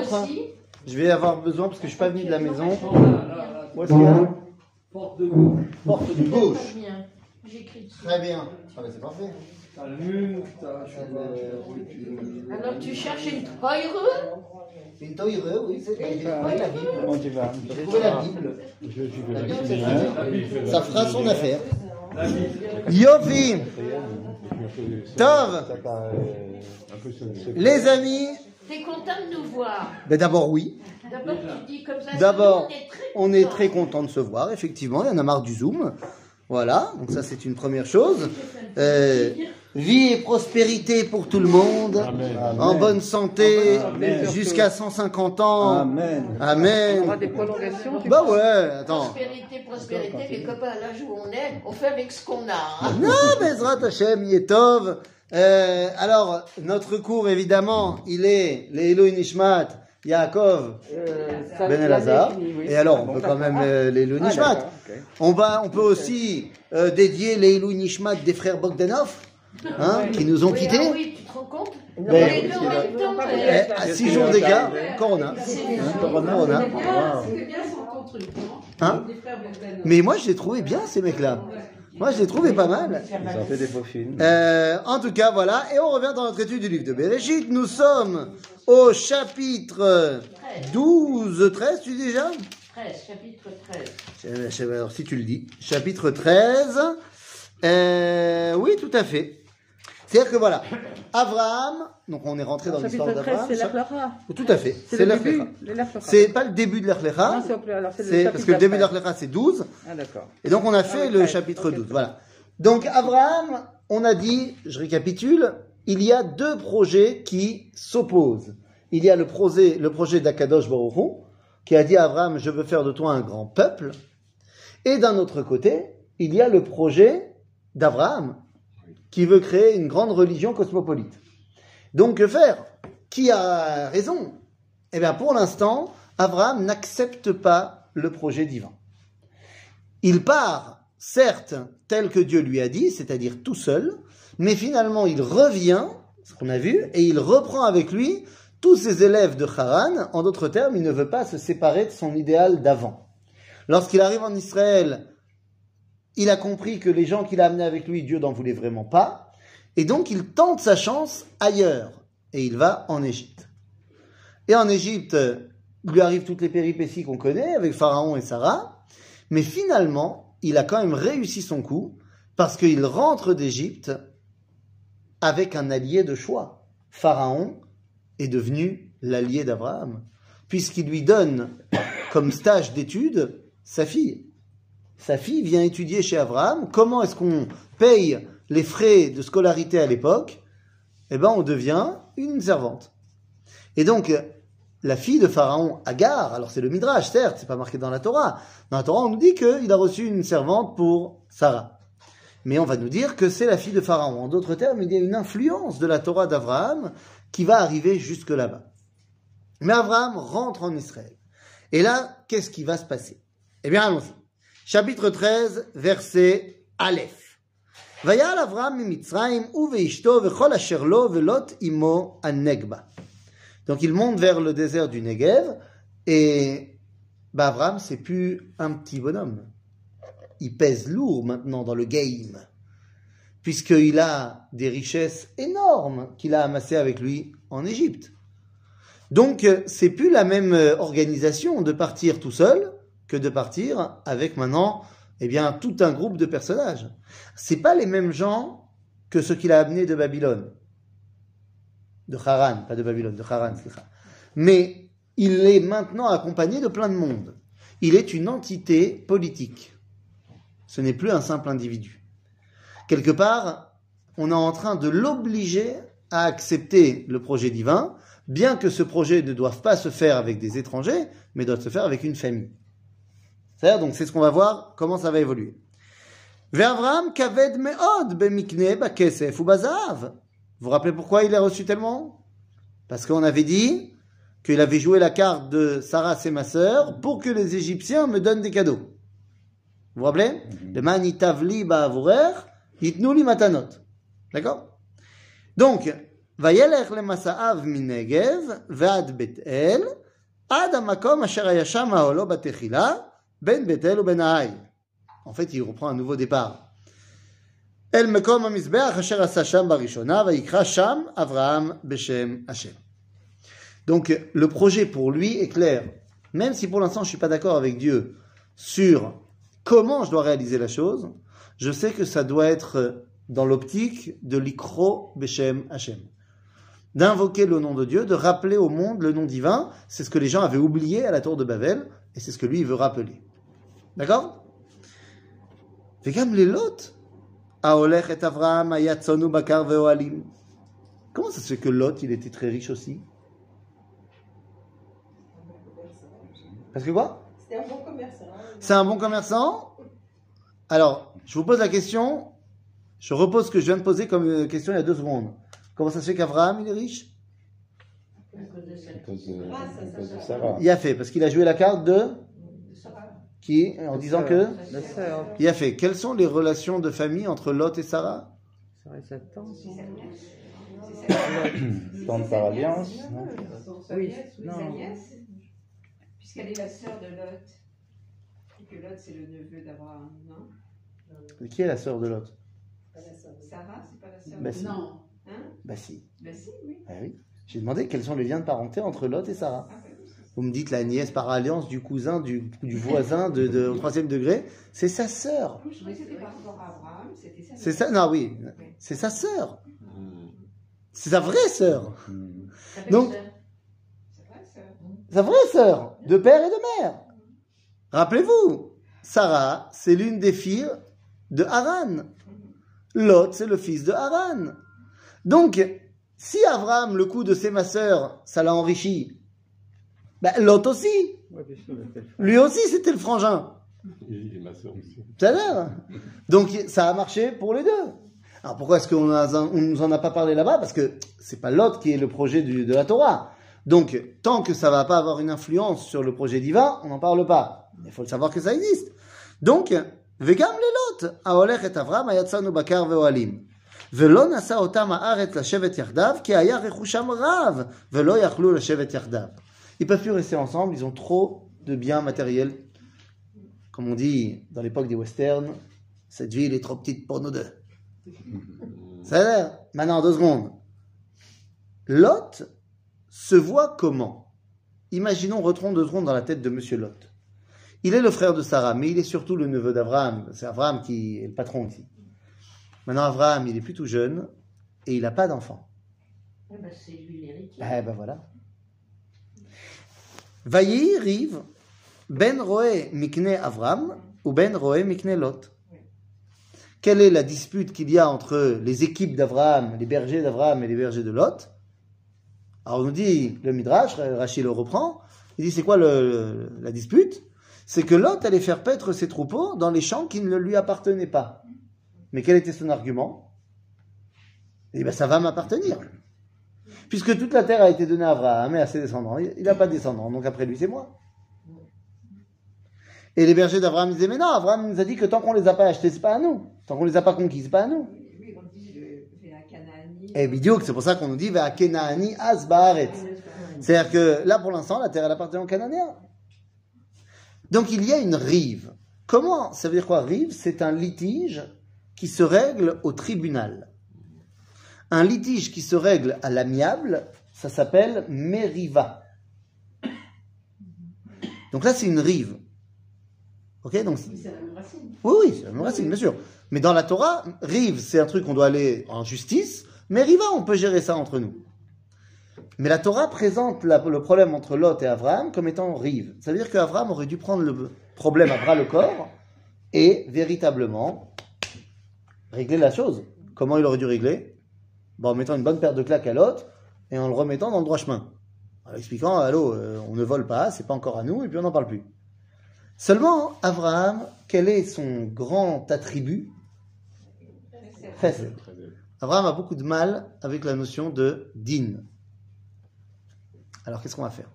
montre. hein. Je vais avoir besoin parce que je suis pas venu de la maison. Où est-ce qu'il y a Porte de gauche. Porte de Très gauche. J'écris. Très bien. Ah bah c'est parfait. T'as Alors tu cherches une heureux Une toireuse, oui, c'est la Bible. Comment tu vas J'ai trouvé la Bible. La. Ça fera son affaire. Yofi Tov. Les amis, T'es content de nous voir. ben d'abord oui. D'abord tu dis comme ça. D'abord, nous, on est très content de se voir, effectivement. Il y en a marre du Zoom. Voilà, donc ça c'est une première chose. Euh, vie et prospérité pour tout le monde. Amen. En bonne santé, Amen. jusqu'à 150 ans. Amen. On aura Amen. des prolongations. tu Bah ouais, attends. Prospérité, prospérité, les copains, là où on est, on fait avec ce qu'on a. hein. Non, Bezrat Hashem, Yetov. Euh, alors, notre cours, évidemment, il est les Elohim Nishmat, Yaakov, Euh, Ben Elazar. oui. Et alors, Ah on bon, peut quand même euh, les Elohim Ah, Nishmat. On, va, on peut aussi euh, dédier les Elohim Nishmat des frères Bogdanov, hein, qui nous ont Oui, quittés. ah oui, tu te rends compte Mais- Les deux en même temps, Eh, euh, à 6 jours d'écart, Corona. Hein, Corona, Corona. Hein. Mais moi, je les trouvais bien, ces mecs-là. Moi, je les trouvais pas mal. Ils ont fait des faux films. Euh, en tout cas, voilà. Et on revient dans notre étude du livre de Bereshit. Nous sommes au chapitre 12, 13, tu dis déjà? 13, chapitre 13. Euh, je sais pas, Alors, si tu le dis. Chapitre 13. Euh, oui, tout à fait. C'est-à-dire que voilà. Abraham, donc on est rentré dans l'histoire Chapitre 13, d'Abraham. c'est l'Achlecha. Tout à fait. C'est l'Achlecha. C'est pas le début de l'Achlecha. c'est parce que le début de l'Achlecha, c'est 12. Ah, d'accord. Et donc on a Ah fait le 13, chapitre ok. 12. Voilà. Donc Abraham, on a dit, je récapitule, il y a deux projets qui s'opposent. Il y a le projet, le projet d'Akadosh Baruch qui a dit à Abraham, je veux faire de toi un grand peuple. Et d'un autre côté, il y a le projet d'Abraham, qui veut créer une grande religion cosmopolite. Donc que faire? Qui a raison? Eh bien pour l'instant, Abraham n'accepte pas le projet divin. Il part, certes, tel que Dieu lui a dit, c'est-à-dire tout seul, mais finalement il revient, ce qu'on a vu, et il reprend avec lui tous ses élèves de Haran. En d'autres termes, il ne veut pas se séparer de son idéal d'avant. Lorsqu'il arrive en Israël, il a compris que les gens qu'il a amenés avec lui, Dieu n'en voulait vraiment pas, et donc il tente sa chance ailleurs, et il va en Égypte. Et en Égypte, il lui arrive toutes les péripéties qu'on connaît avec Pharaon et Sarah, mais finalement, il a quand même réussi son coup parce qu'il rentre d'Égypte avec un allié de choix. Pharaon est devenu l'allié d'Abraham, puisqu'il lui donne comme stage d'étude sa fille. Sa fille vient étudier chez Abraham. Comment est-ce qu'on paye les frais de scolarité à l'époque? Eh ben, on devient une servante. Et donc, la fille de Pharaon, Agar, alors c'est le Midrash, certes, c'est pas marqué dans la Torah. Dans la Torah, on nous dit qu'il a reçu une servante pour Sarah. Mais on va nous dire que c'est la fille de Pharaon. En d'autres termes, il y a une influence de la Torah d'Abraham qui va arriver jusque là-bas. Mais Abraham rentre en Israël. Et là, qu'est-ce qui va se passer? Eh bien, allons-y Chapitre 13, verset Aleph. ויעל אברהם ממצרים הוא ואשתו וכל אשר לו ולוט עמו הנגבה. Donc il monte vers le désert du Negev et bah, Abraham c'est plus un petit bonhomme. Il pèse lourd maintenant dans le game puisqu'il a des richesses énormes qu'il a amassées avec lui en Égypte. Donc euh, c'est plus la même euh, organisation de partir tout seul que de partir avec maintenant eh bien tout un groupe de personnages. C'est pas les mêmes gens que ceux qu'il a amenés de Babylone de Haran, pas de Babylone, de Haran. Mais il est maintenant accompagné de plein de monde. Il est une entité politique. Ce n'est plus un simple individu. Quelque part, on est en train de l'obliger à accepter le projet divin, bien que ce projet ne doive pas se faire avec des étrangers, mais doit se faire avec une famille. C'est-à-dire, donc c'est ce qu'on va voir, comment ça va évoluer. Ve'Avraham kaved me'od bemikne bakesef ou bazav. Vous vous rappelez pourquoi il a reçu tellement Parce qu'on avait dit qu'il avait joué la carte de Sarah, c'est ma sœur, pour que les Égyptiens me donnent des cadeaux. Vous vous rappelez Le manitavli ba'avurer, yitnu li matanot. D'accord Donc, וילך למסעיו מנגב ועד בית אל, עד המקום אשר היה שם האוהלו בתחילה, בין בית אל ובין העי. En fait, il reprend un nouveau départ. אל מקום המזבח אשר עשה שם בראשונה, ויקרא שם אברהם בשם השם. Donc, le projet pour lui est clair. Même si pour l'instant je suis pas d'accord avec Dieu sur comment je dois réaliser la chose, je sais que ça doit être dans l'optique de l'ikro beshem Hashem. D'invoquer le nom de Dieu, de rappeler au monde le nom divin, c'est ce que les gens avaient oublié à la tour de Babel, et c'est ce que lui il veut rappeler. D'accord? Vegam les Lot, Aolech et Avraham, Ayatzonu Bakar ve'oalim. Comment ça se fait que Lot, il était très riche aussi? Parce que quoi? C'était un bon commerçant. C'est un bon commerçant? Alors, je vous pose la question, je repose ce que je viens de poser comme euh, question il y a deux secondes. Comment ça se fait qu'Abraham, il est riche? Il a fait, parce qu'il a joué la carte de qui En disant que La sœur, Il a fait. Quelles sont les relations de famille entre Lot et Sarah Sarah et sa tante. Tente par alliance, non Oui, non. Puisqu'elle est la sœur de Lot. Et que Lot, c'est le neveu d'Abraham, non Qui est la sœur de Lot Sarah, c'est pas la sœur Bah, de si. Non. Hein Bah si. Bah si, oui. Ah oui. J'ai demandé quels sont les liens de parenté entre Lot et Sarah. Ah, Vous me dites la nièce par alliance du cousin, du, du voisin de, de- au troisième degré. C'est sa sœur. C'est ça Non, oui. C'est sa sœur. C'est sa vraie sœur. Donc-. Sa vraie sœur, de père et de mère. Rappelez-vous, Sarah, c'est l'une des filles de Haran. Lot, c'est le fils de Haran. Donc, si Abraham, le coup de c'est ma sœur, ça l'a enrichi, ben, Lot aussi. Ouais, bien sûr, elle fait Lui aussi, c'était le frangin. Et, et ma soeur aussi. Tout à l'heure. Donc, ça a marché pour les deux. Alors, pourquoi est-ce qu'on a- on nous en a pas parlé là-bas Parce que c'est pas Lot qui est le projet du- de la Torah. Donc, tant que ça va pas avoir une influence sur le projet divin, on n'en parle pas. Il faut le savoir que ça existe. Donc, וגם ללוט, ההולך את אברהם, היצאנו בקר ואוהלים. ולא נשא אותם הארץ לשבת יחדיו, כי היה רכושם רב, ולא יכלו לשבת יחדיו. Ils peuvent plus rester ensemble, ils ont trop de biens matériels. Comme on dit dans l'époque des westerns, cette ville est trop petite pour nous deux. Ça a l'air. Maintenant, deux secondes. Lot se voit comment? Imaginons, retrouvons deux secondes dans la tête de Monsieur Lot. Il est le frère de Sarah, mais il est surtout le neveu d'Abraham. C'est Abraham qui est le patron ici. Maintenant, Abraham, il est plus tout jeune et il n'a pas d'enfant. Eh ben, c'est lui l'héritier. Eh ben voilà. Vayi rive ben roé mikne Avram ou ben roé mikne Lot. Quelle est la dispute qu'il y a entre les équipes d'Abraham, les bergers d'Abraham et les bergers de Lot? Alors on nous dit, le Midrash, Rachid le reprend, il dit c'est quoi la dispute? C'est que Lot allait faire paître ses troupeaux dans les champs qui ne lui appartenaient pas. Mais quel était son argument? Eh bien ça va m'appartenir. Puisque toute la terre a été donnée à Abraham et à ses descendants. Il n'a pas de descendants, donc après lui, c'est moi. Et les bergers d'Abraham disaient, mais non, Abraham nous a dit que tant qu'on les a pas achetés, c'est pas à nous. Tant qu'on les a pas conquis, c'est pas à nous. Oui, on dit le Véa Canaani. Et bidiouk, c'est pour ça qu'on nous dit. C'est-à-dire que là, pour l'instant, la terre, elle appartient aux Cananéens. Donc il y a une rive. Comment Ça veut dire quoi Rive, c'est un litige qui se règle au tribunal. Un litige qui se règle à l'amiable, ça s'appelle meriva. Donc là, c'est une rive. Ok Donc Oui, c'est la même racine. oui, oui, c'est la même racine, bien sûr. Mais dans la Torah, rive, c'est un truc qu'on doit aller en justice, mais riva, on peut gérer ça entre nous. Mais la Torah présente la- le problème entre Lot et Abraham comme étant rive. Ça veut dire qu'Abraham aurait dû prendre le problème à bras le corps et véritablement régler la chose. Comment il aurait dû régler? Bon, En mettant une bonne paire de claques à Lot et en le remettant dans le droit chemin. En expliquant, allô, euh, on ne vole pas, c'est pas encore à nous, et puis on n'en parle plus. Seulement, Abraham, quel est son grand attribut Chesed. Abraham a beaucoup de mal avec la notion de din. Alors, qu'est-ce qu'on va faire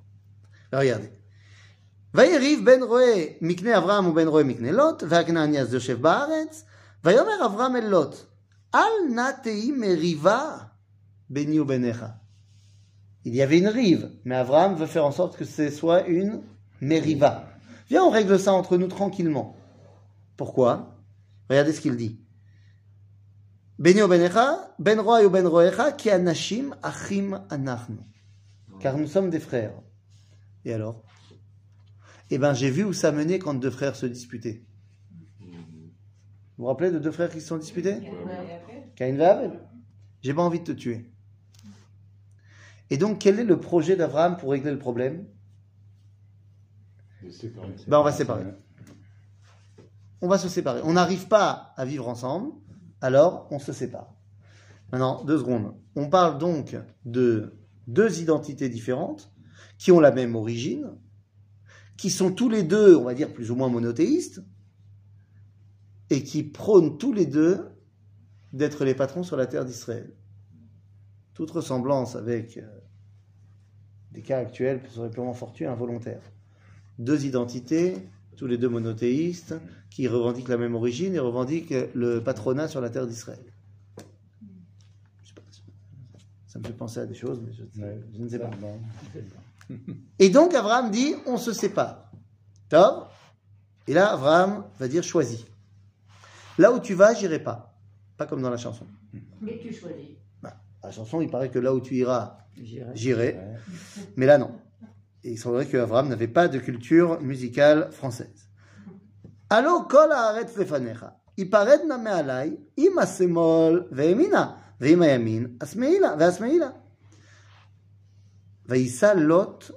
Alors, Regardez. ויריב בן רועה מקנה אברהם ובן רועה מקנה לוט, והכנעני אז יושב בארץ, ויאמר אברהם אל לוט, Al natei meriva beni. Il y avait une rive, mais Abraham veut faire en sorte que ce soit une meriva. Viens, on règle ça entre nous tranquillement. Pourquoi? Regardez ce qu'il dit. Beni benecha, ben ben ki anashim achim anachnu. Car nous sommes des frères. Et alors? Eh bien, j'ai vu où ça menait quand deux frères se disputaient. Vous vous rappelez de deux frères qui se sont disputés Caïn et Abel. J'ai pas envie de te tuer. Et donc, quel est le projet d'Abraham pour régler le problème Ben, on va se séparer. On va se séparer. On n'arrive pas à vivre ensemble, alors on se sépare. Maintenant, deux secondes. On parle donc de deux identités différentes qui ont la même origine, qui sont tous les deux, on va dire, plus ou moins monothéistes, et qui prônent tous les deux d'être les patrons sur la terre d'Israël. Toute ressemblance avec euh, des cas actuels serait purement fortuits et involontaires. Deux identités, tous les deux monothéistes, qui revendiquent la même origine et revendiquent le patronat sur la terre d'Israël. Ça me fait penser à des choses, mais je, je ne sais pas. Et donc Abraham dit, on se sépare. Top. Et là, Abraham va dire, choisis. Là où tu vas, j'irai pas. Pas comme dans la chanson. Mais tu choisis. Bah, la chanson, il paraît que là où tu iras, J'irai. j'irai. Mais là, non. Et il semblerait que Abraham n'avait pas de culture musicale française. Allo kol haaretz lefanecha. Iparedna me'alai, im השמאל וימינה, ועם הימין השמאלה, והשמאלה. ויישא לוט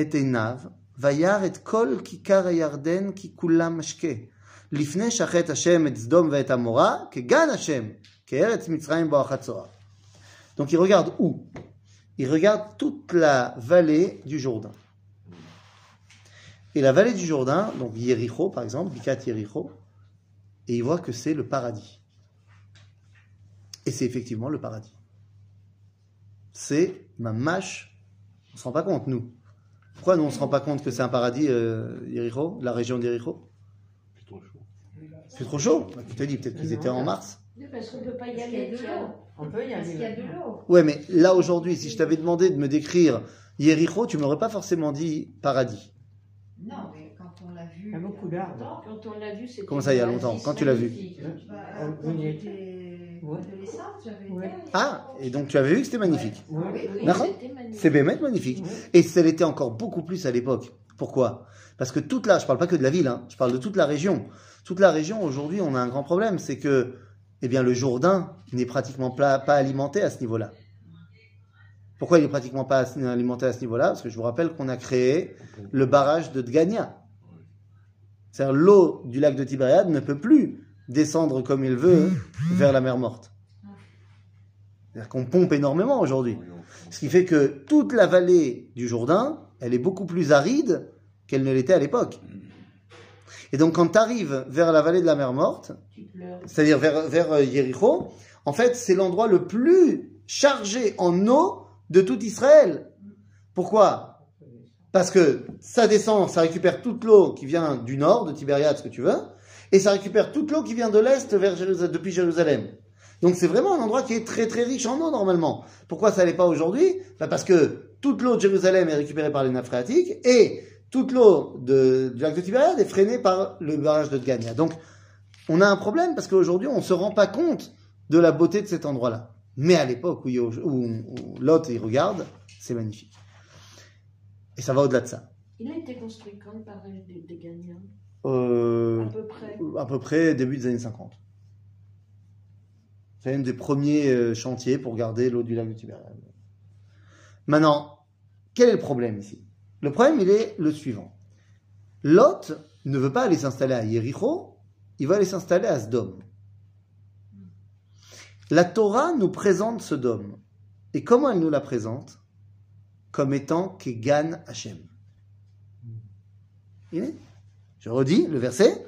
את עיניו, וירא את כל כיכר הירדן כי כולם משקה. לפני שחט השם את סדום ואת עמורה, כגן השם, כארץ מצרים בואכה צוהר. Donc il regarde où Il regarde toute la vallée du Jourdain. Et la vallée du Jourdain, donc Yericho par exemple, Bikat Yericho, et il voit que c'est le paradis. Et c'est effectivement le paradis. C'est ma mâche. On ne se rend pas compte, nous. Pourquoi nous, on ne se rend pas compte que c'est un paradis, euh, Yericho, la région d'Yericho C'est trop chaud. c'est trop chaud Tu t'es dit, peut-être qu'ils étaient en mars. Oui, parce qu'on ne peut pas y aller. de l'eau. On peut y Parce qu'il y a aller. de l'eau. Ouais, mais là aujourd'hui, si je t'avais demandé de me décrire Yericho, tu m'aurais pas forcément dit paradis. Non, mais quand on l'a vu. Il y a beaucoup d'arbres. Quand on l'a vu, c'était. Comment ça, il y a longtemps Quand tu l'as vu bah, quand j'étais Ouais. adolescente, j'avais Ouais. été. Ah, et donc tu avais vu que c'était magnifique. Oui. Oui, oui. D'accord c'était magnifique. C'est bémet magnifique. Et ça l'était encore beaucoup plus à l'époque. Pourquoi? Parce que toute la, je parle pas que de la ville, hein, je parle de toute la région. Toute la région, aujourd'hui, on a un grand problème, c'est que, eh bien, le Jourdain n'est pratiquement pas, alimenté à ce niveau-là. Pourquoi il est pratiquement pas as- alimenté à ce niveau-là? Parce que je vous rappelle qu'on a créé le barrage de Dgania. C'est-à-dire l'eau du lac de Tibériade ne peut plus descendre comme il veut vers la mer morte. C'est-à-dire qu'on pompe énormément aujourd'hui. Ce qui fait que toute la vallée du Jourdain, elle est beaucoup plus aride qu'elle ne l'était à l'époque. Et donc quand tu arrives vers la vallée de la mer morte, c'est-à-dire vers, vers euh, Yéricho, en fait c'est l'endroit le plus chargé en eau de tout Israël. Pourquoi? Parce que ça descend, ça récupère toute l'eau qui vient du nord, de Tibériade, ce que tu veux, et ça récupère toute l'eau qui vient de l'est vers Jérusalem, depuis Jérusalem. Donc c'est vraiment un endroit qui est très très riche en eau normalement. Pourquoi ça l'est pas aujourd'hui? Bah, Parce que toute l'eau de Jérusalem est récupérée par les nappes phréatiques et toute l'eau de- du lac de Tibériade est freinée par le barrage de Dgania. Donc on a un problème parce qu'aujourd'hui on se rend pas compte de la beauté de cet endroit-là. Mais à l'époque où, où, où Lot y regarde, c'est magnifique. Et ça va au-delà de ça. Il a été construit quand le barrage gagnants Euh, À peu près. à peu près début des années 50. C'est un des premiers euh, chantiers pour garder l'eau du lac de Tibériade. Maintenant, quel est le problème ici? Le problème, il est le suivant. Lot ne veut pas aller s'installer à Yericho, il va aller s'installer à Sdom. La Torah nous présente Sodome. Et comment elle nous la présente? Comme étant Kegan Hashem. Je redis le verset.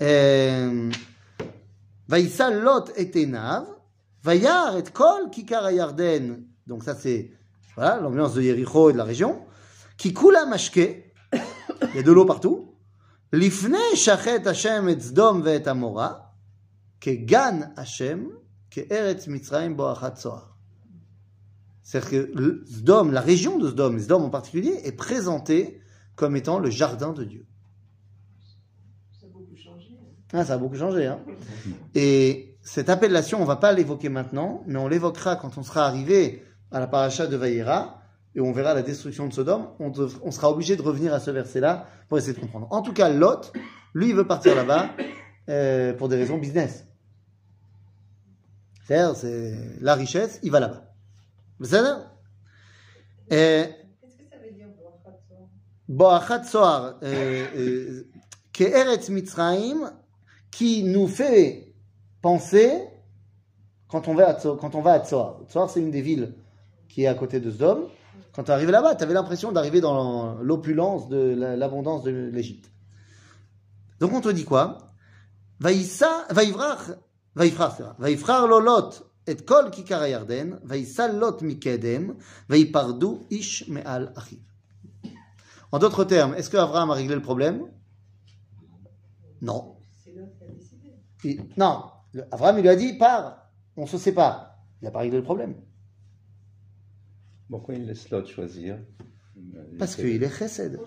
Euh, Lot et Vayar et Kol. Donc ça c'est voilà l'ambiance de Yericho et de la région. Kikula Mashke, il y a de l'eau partout. Lifne Shachet Hashem et Zdom et Amora, Kegan Hashem, Keeretz Mitzrayim Boachat Zohar. C'est-à-dire que le Sdom, la région de Sdom, et Sdom en particulier, est présentée comme étant le jardin de Dieu. Ça a beaucoup changé. Ah, ça a beaucoup changé. Hein et cette appellation, on ne va pas l'évoquer maintenant, mais on l'évoquera quand on sera arrivé à la paracha de Vaïra, et on verra la destruction de Sodome. On, dev- on sera obligé de revenir à ce verset-là pour essayer de comprendre. En tout cas, Lot, lui, il veut partir là-bas euh, pour des raisons business. C'est-à-dire, c'est la richesse, il va là-bas. Vous savez Et Qu'est-ce que ça veut dire, Boachat Soar, euh, euh, Ke'eretz Mitzrayim, qui nous fait penser quand on va à Tsoar. Tsoar, c'est une des villes qui est à côté de Sdom. Quand tu arrives là-bas, tu avais l'impression d'arriver dans l'opulence, de la- l'abondance de l'Égypte. Donc on te dit quoi? Vaïvrach, Vaïfrar, c'est vrai. Vaïfrar lo Lot et kol kikar Yarden, mikedem, Vaïpardu ish me'al achiv. En d'autres termes, est-ce que Abraham a réglé le problème? Non. Non. Abraham, il lui a dit, pars, on se sépare. Il n'a pas réglé le problème. Pourquoi il laisse l'autre choisir Parce qu'il est chesed.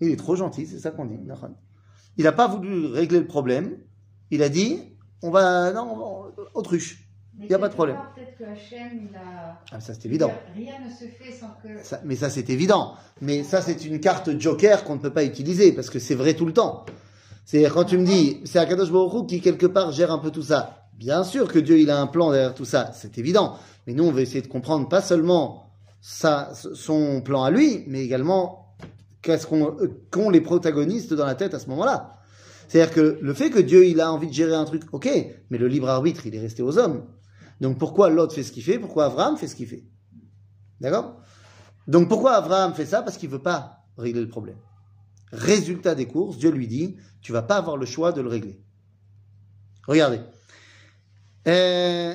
Il est trop gentil, c'est ça qu'on dit. Il n'a pas voulu régler le problème. Il a dit, on va, non, on va- autruche. Mais Y a pas de problème. Peut-être que Hachem, il a. Ah, ça c'est évident. Rien ne se fait sans que. Ça- mais ça c'est évident. Mais ça c'est une carte joker qu'on ne peut pas utiliser parce que c'est vrai tout le temps. C'est quand tu me dis, c'est Akadosh Baruch Hu qui quelque part gère un peu tout ça. Bien sûr que Dieu il a un plan derrière tout ça, c'est évident. Mais nous on va essayer de comprendre pas seulement ça, son plan à lui, mais également qu'est-ce qu'on qu'ont les protagonistes dans la tête à ce moment-là. C'est-à-dire que le fait que Dieu il a envie de gérer un truc, ok, mais le libre arbitre il est resté aux hommes. Donc pourquoi l'autre fait ce qu'il fait, pourquoi Abraham fait ce qu'il fait? D'accord? Donc pourquoi Abraham fait ça? Parce qu'il veut pas régler le problème. Résultat des courses, Dieu lui dit, tu vas pas avoir le choix de le régler. Regardez. Euh,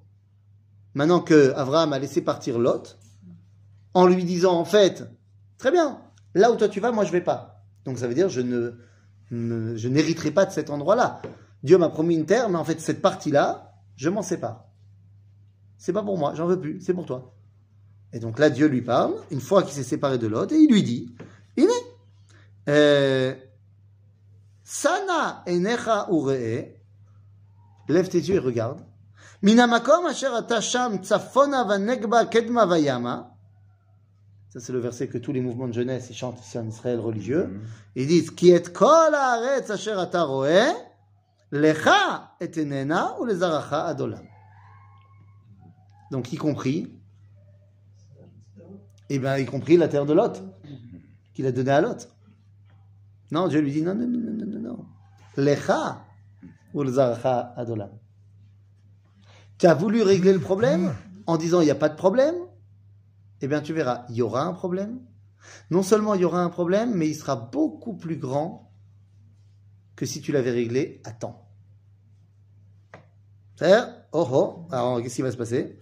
maintenant que Abraham a laissé partir Lot, en lui disant en fait, très bien, là où toi tu vas, moi je vais pas. Donc ça veut dire je ne, je n'hériterai pas de cet endroit-là. Dieu m'a promis une terre, mais en fait cette partie-là, je m'en sépare. C'est pas pour moi, j'en veux plus, c'est pour toi. Et donc là, Dieu lui parle, une fois qu'il s'est séparé de Lot, et il lui dit, il euh, Sana enecha lève tes yeux et regarde. Ça, c'est le verset que tous les mouvements de jeunesse ils chantent ici en Israël religieux. Ils disent, Ki et kol haaretz asher ata roe, lecha et enena ou lezaracha adolam. Donc, y compris, eh bien, y compris la terre de Lot, qu'il a donnée à Lot. Non, Dieu lui dit non, non, non, non, non, non, non. Lecha ou le zaracha adolam. Tu as voulu régler le problème ah. en disant il n'y a pas de problème. Eh bien, tu verras, il y aura un problème. Non seulement il y aura un problème, mais il sera beaucoup plus grand que si tu l'avais réglé à temps. C'est-à-dire, oh oh, alors qu'est-ce qui va se passer?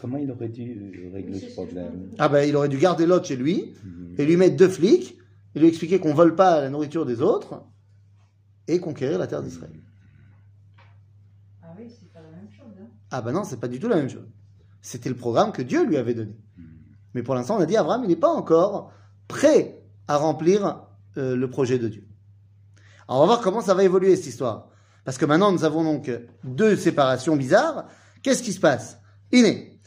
Comment il aurait dû euh, régler ce problème? Ah ben, il aurait dû garder l'autre chez lui mhm. et lui mettre deux flics et lui expliquer qu'on vole pas la nourriture des autres, et conquérir la terre d'Israël. Ah oui, c'est pas la même chose. Hein. Ah ben non, c'est pas du tout la même chose. C'était le programme que Dieu lui avait donné. Mais pour l'instant, on a dit, Abraham, il n'est pas encore prêt à remplir euh, le projet de Dieu. Alors, on va voir comment ça va évoluer cette histoire. Parce que maintenant, nous avons donc deux séparations bizarres. Qu'est-ce qui se passe? Iné.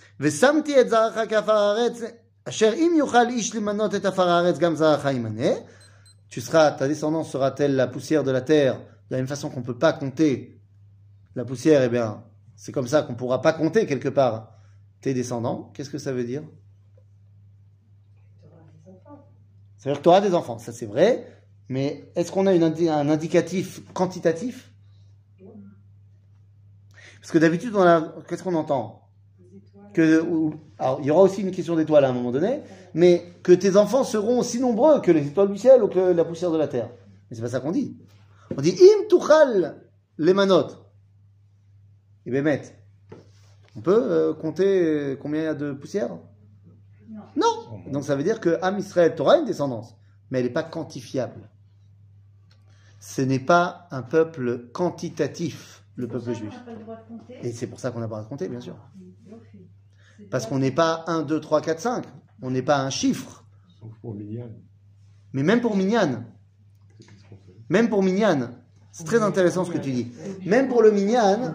Tu seras, ta descendance sera-t-elle la poussière de la terre? De la même façon qu'on ne peut pas compter la poussière, eh bien, c'est comme ça qu'on ne pourra pas compter quelque part tes descendants. Qu'est-ce que ça veut dire? Ça veut dire que tu auras des enfants, ça c'est vrai. Mais est-ce qu'on a un indicatif quantitatif? Parce que d'habitude, qu'est-ce qu'on entend? Que, ou- alors, il y aura aussi une question d'étoiles à un moment donné, mais que tes enfants seront aussi nombreux que les étoiles du ciel ou que la poussière de la terre. Mais c'est pas ça qu'on dit. On dit im tuchal les manotes. Et bémet. On peut euh, compter euh, combien il y a de poussière? Non. Donc ça veut dire que Am Israël, tu auras une descendance, mais elle n'est pas quantifiable. Ce n'est pas un peuple quantitatif, le peuple juif. Et c'est pour ça qu'on n'a pas à compter, bien sûr. Parce qu'on n'est pas 1, 2, 3, 4, 5. On n'est pas un chiffre. Sauf pour Mignan. Mais même pour fait même pour Minyan, c'est très intéressant ce que tu dis. Même pour le Minyan,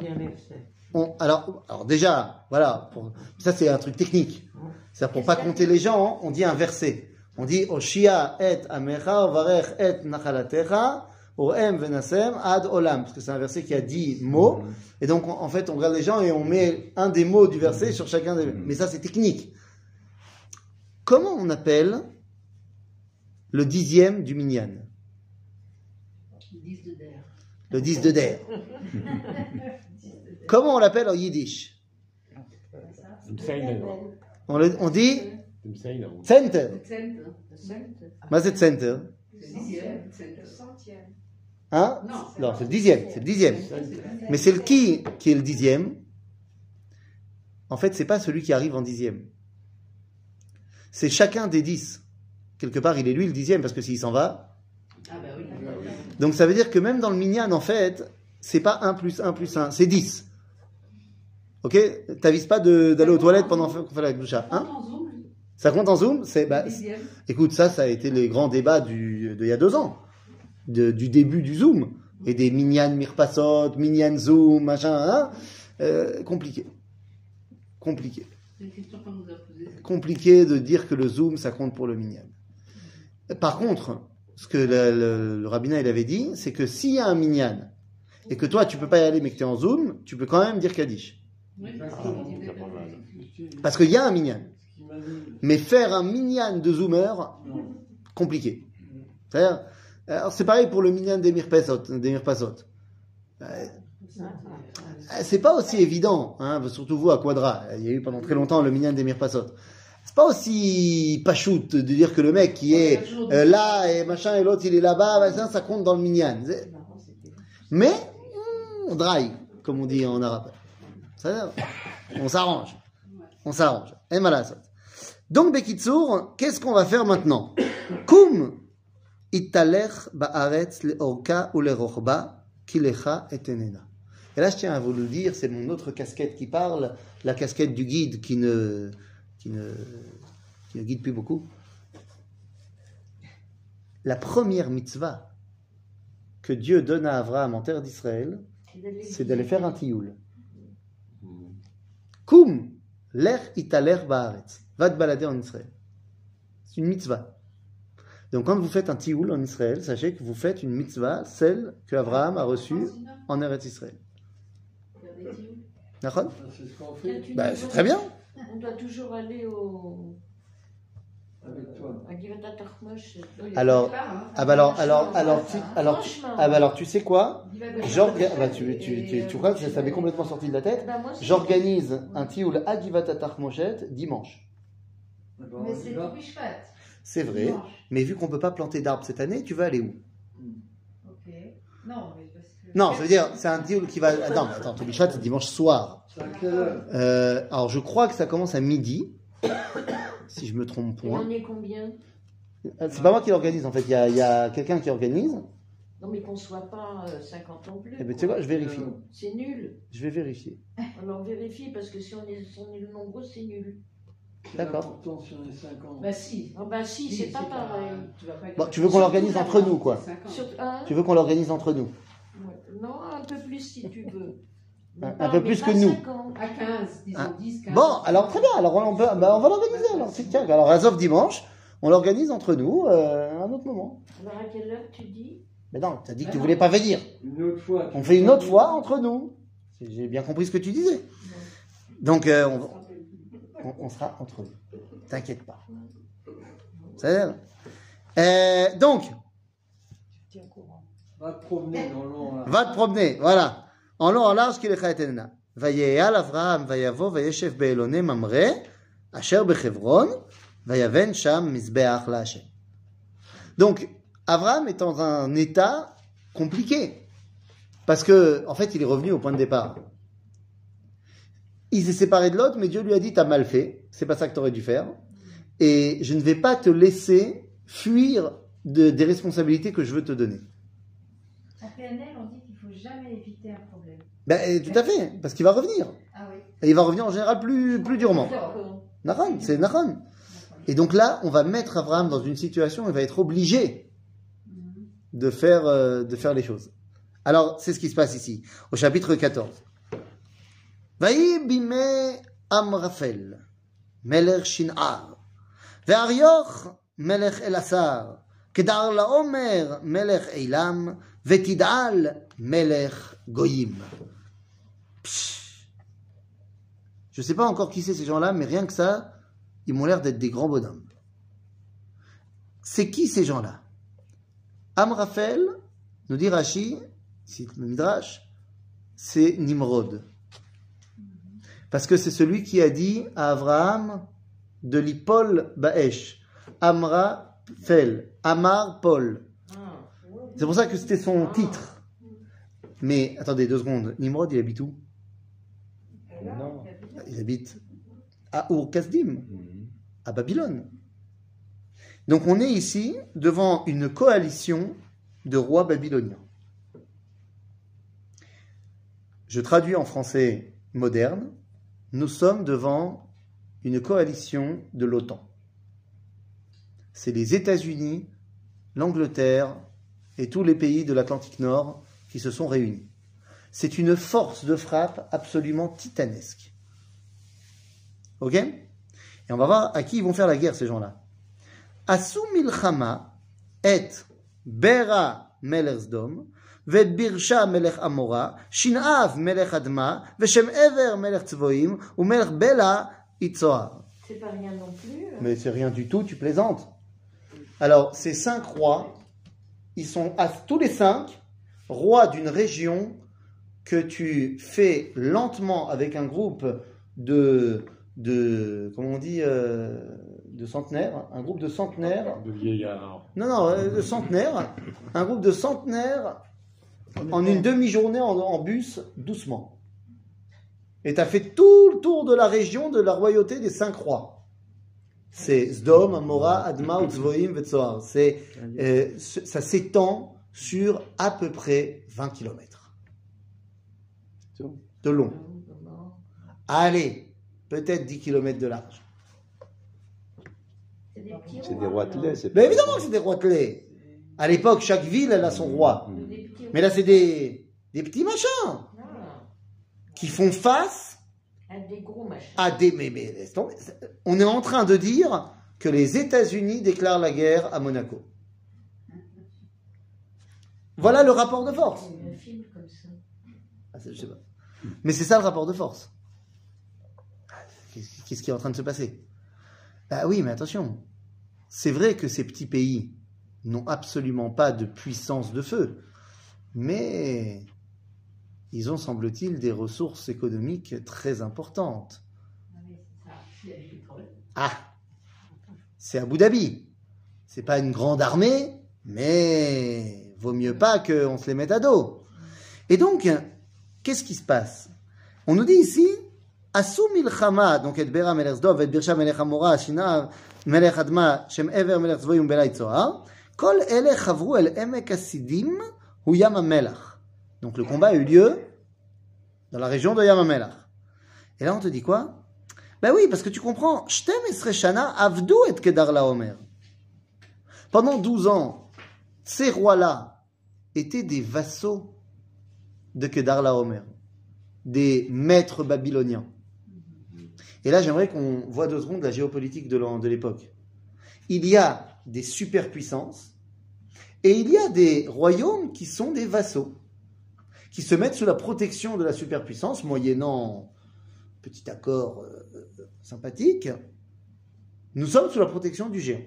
on, alors, alors déjà, voilà, pour- ça c'est un truc technique. C'est-à-dire pour pas compter les gens, on dit un verset. On dit Oshia et amecha ovarech et nachalatecha orem venasem ad olam. Parce que c'est un verset qui a 10 mots. Et donc, on- en fait, on regarde les gens et on met un des mots du verset sur chacun des. Mais ça, c'est technique. Comment on appelle le dixième du minyan? Dix de der. Le 10 de Der. Comment on l'appelle en yiddish? On, le- on dit Center. Mais c'est Center. Le centième. Hein? Non, Non, c'est le dixième. C'est le dixième. Mais c'est le qui qui est le dixième. En fait, c'est pas celui qui arrive en dixième. C'est chacun des dix. Quelque part, il est lui le dixième parce que s'il s'en va. Ah bah oui. Donc ça veut dire que même dans le minyan, en fait, c'est pas 1 plus 1 plus 1, c'est 10. Ok? T'avises pas d'aller aux toilettes pendant qu'on fait la gloucha. Hein? En zoom, ça compte en zoom? C'est, bah, dixième. Écoute, ça, ça a été les grands débats du, de il y a deux ans, de- du début du Zoom, et des Minyan Mirpasot, Minyan Zoom, machin, hein, euh, compliqué. Compliqué. Compliqué de dire que le Zoom, ça compte pour le Minyan. Par contre, ce que le, le- le rabbinat, il avait dit, c'est que s'il y a un Minyan, et que toi, tu peux pas y aller, mais que tu es en Zoom, tu peux quand même dire Kaddish. Parce qu'il y a un Minyan. Mais faire un minyan de zoomer, compliqué. C'est-à-dire, alors c'est pareil pour le minyan des mirpasot. Des mirpasot. Euh, C'est pas aussi évident, hein, surtout vous à Quadra. Il y a eu pendant très longtemps le minyan des mirpasot. C'est pas aussi pachout de dire que le mec qui est euh, là et machin et l'autre il est là-bas, bah, ça, ça compte dans le minyan. Mais hmm, on dry, comme on dit en arabe. On s'arrange. On s'arrange. Et malasot. Donc, Bekitsour, qu'est-ce qu'on va faire maintenant? Kum italech ba'aretz le'orka ou kilecha et là, je tiens à vous le dire, c'est mon autre casquette qui parle, la casquette du guide qui ne, guide plus beaucoup. La première mitzvah que Dieu donne à Abraham en terre d'Israël, c'est d'aller faire un tioul. Kum, l'air italer baaretz. Va te balader en Israël. C'est une mitzvah. Donc quand vous faites un tioul en Israël, sachez que vous faites une mitzvah, celle que Abraham a reçue en Eretz Israël. D'accord? Ah, C'est ce qu'on fait bah, C'est très bien. On doit toujours aller au. avec toi. Alors, hein. ah bah alors, alors, alors, tu, alors, tu- Franchement. ah bah alors, tu sais quoi? J'orga- bah, tu, tu, tu, tu crois que ça, m'est complètement sorti de la tête? Bah, J'organise un tioul à Givat Moshet dimanche. D'accord, Mais on y c'est Bishvat. C'est vrai, mais vu qu'on peut pas planter d'arbres cette année, tu vas aller où? Ok. Non, mais parce que. Non, ça veut dire, c'est un deal qui va. Attends, mais attends, Tobishat, c'est dimanche soir. Euh, alors, je crois que ça commence à midi, si je me trompe Et point. on est combien? Euh, C'est pas moi qui l'organise, en fait. Il y a, il y a quelqu'un qui organise. Non, mais qu'on soit pas euh, 50 non plus. Eh ben, tu sais quoi, je vérifie. C'est nul. Je vais vérifier. Alors vérifie, parce que si on est, si on est nombreux, c'est nul. D'accord. important si on est 50. Bah si. Ah bah si, c'est pas pareil. Tu vas pas Bon, tu veux qu'on l'organise entre nous, quoi. Sur- hein Tu veux qu'on l'organise entre nous Non, un peu plus si tu veux. Un- peu plus que nous. 50. À 15, disons Ah. 10, 15. Bon, alors très bien. Alors, on, peut, bah, on va l'organiser. Alors, c'est tiens. Alors, Azov dimanche, on l'organise entre nous euh, à un autre moment. Alors à quelle heure tu dis? Mais non, tu as dit que Bah tu non. voulais pas venir. Une autre fois. On fait une autre fois entre nous. J'ai bien compris ce que tu disais. Donc, euh, on, on- on sera entre nous. T'inquiète pas. C'est-à-dire, euh, donc. Va te promener dans l'an là. Va te promener, voilà. En long, en large, qu'il est. Vayeyal Avraham, vayavo, vayeshev be'elone mamre, asher bechevron, vayaven sham mizbeach la Hashem. Donc, Abraham est dans un état compliqué. Parce que, en fait, il est revenu au point de départ. Il s'est séparé de l'autre, mais Dieu lui a dit, t'as mal fait, c'est pas ça que t'aurais dû faire. Et je ne vais pas te laisser fuir de- des responsabilités que je veux te donner. En PNL, on dit qu'il faut jamais éviter un problème. Ben, tout à fait, parce qu'il va revenir. Ah oui. Et il va revenir en général plus, plus durement. Nahon, c'est Nahon. Et donc là, on va mettre Abraham dans une situation où il va être obligé de faire, euh, de faire les choses. Alors, c'est ce qui se passe ici, au chapitre 14. Goyim. Je ne sais pas encore qui c'est ces gens-là, mais rien que ça, ils m'ont l'air d'être des grands bonhommes. C'est qui ces gens-là? Amrafel, nous dit Rashi, c'est Nimrod. Parce que c'est celui qui a dit à Abraham de l'Ipol Baesh. Amrafel, Amar Paul. C'est pour ça que c'était son titre. Mais attendez deux secondes, Nimrod il habite où? Non. Il habite à Ur-Kasdim, Mhm. à Babylone. Donc on est ici devant une coalition de rois babyloniens. Je traduis en français moderne. Nous sommes devant une coalition de l'OTAN. C'est les États-Unis, l'Angleterre et tous les pays de l'Atlantique Nord qui se sont réunis. C'est une force de frappe absolument titanesque. Ok? Et on va voir à qui ils vont faire la guerre, ces gens-là. Asu milchama et bera ואת בירשה מלך עמורה, שנעב מלך אדמה, ושם עבר מלך צבועים, ומלך בלה יצוהר. C'est pas rien non plus. hein. Mais c'est rien du tout, tu plaisantes. Alors, ces cinq rois, ils sont à- tous les cinq rois d'une région que tu fais lentement avec un groupe de, de comment on dit, euh, de centenaires, un groupe de centenaires, De vieillard. non, non, euh, de centenaires, un groupe de centenaires en une demi-journée en, en bus, doucement. Et tu as fait tout le tour de la région de la royauté des cinq rois. C'est Sdom, Amora, Adma, Utzvoim, Vetzoar. C'est, euh, ça s'étend sur à peu près 20 km de long. Allez, peut-être 10 km de large. C'est des roitelets, c'est Mais évidemment que c'est des roitelets. À l'époque, chaque ville, elle a son roi. Mais là, c'est des, des petits machins rois. qui font face Ah, des gros machins. à des. Mais, mais laisse tomber. on est en train de dire que les États-Unis déclarent la guerre à Monaco. Voilà le rapport de force. Un film comme ça. Ah, je sais pas. Mais c'est ça le rapport de force. Qu'est-ce qu'est-ce qui est en train de se passer? Bah oui, mais attention. C'est vrai que ces petits pays n'ont absolument pas de puissance de feu, mais ils ont, semble-t-il, des ressources économiques très importantes. Ah, c'est Abu Dhabi. C'est pas une grande armée, mais vaut mieux pas qu'on se les mette à dos. Et donc, qu'est-ce qui se passe? On nous dit ici, donc Shem Ever Donc le combat a eu lieu dans la région de Yam HaMelach. Et là on te dit quoi? Ben oui, parce que tu comprends, avdu et Kedar Laomer. Pendant 12 ans, ces rois-là étaient des vassaux de Kedar Laomer, des maîtres babyloniens. Et là, j'aimerais qu'on voit deux secondes la géopolitique de l'époque. Il y a des superpuissances et il y a des royaumes qui sont des vassaux, qui se mettent sous la protection de la superpuissance, moyennant petit accord euh, sympathique. Nous sommes sous la protection du géant.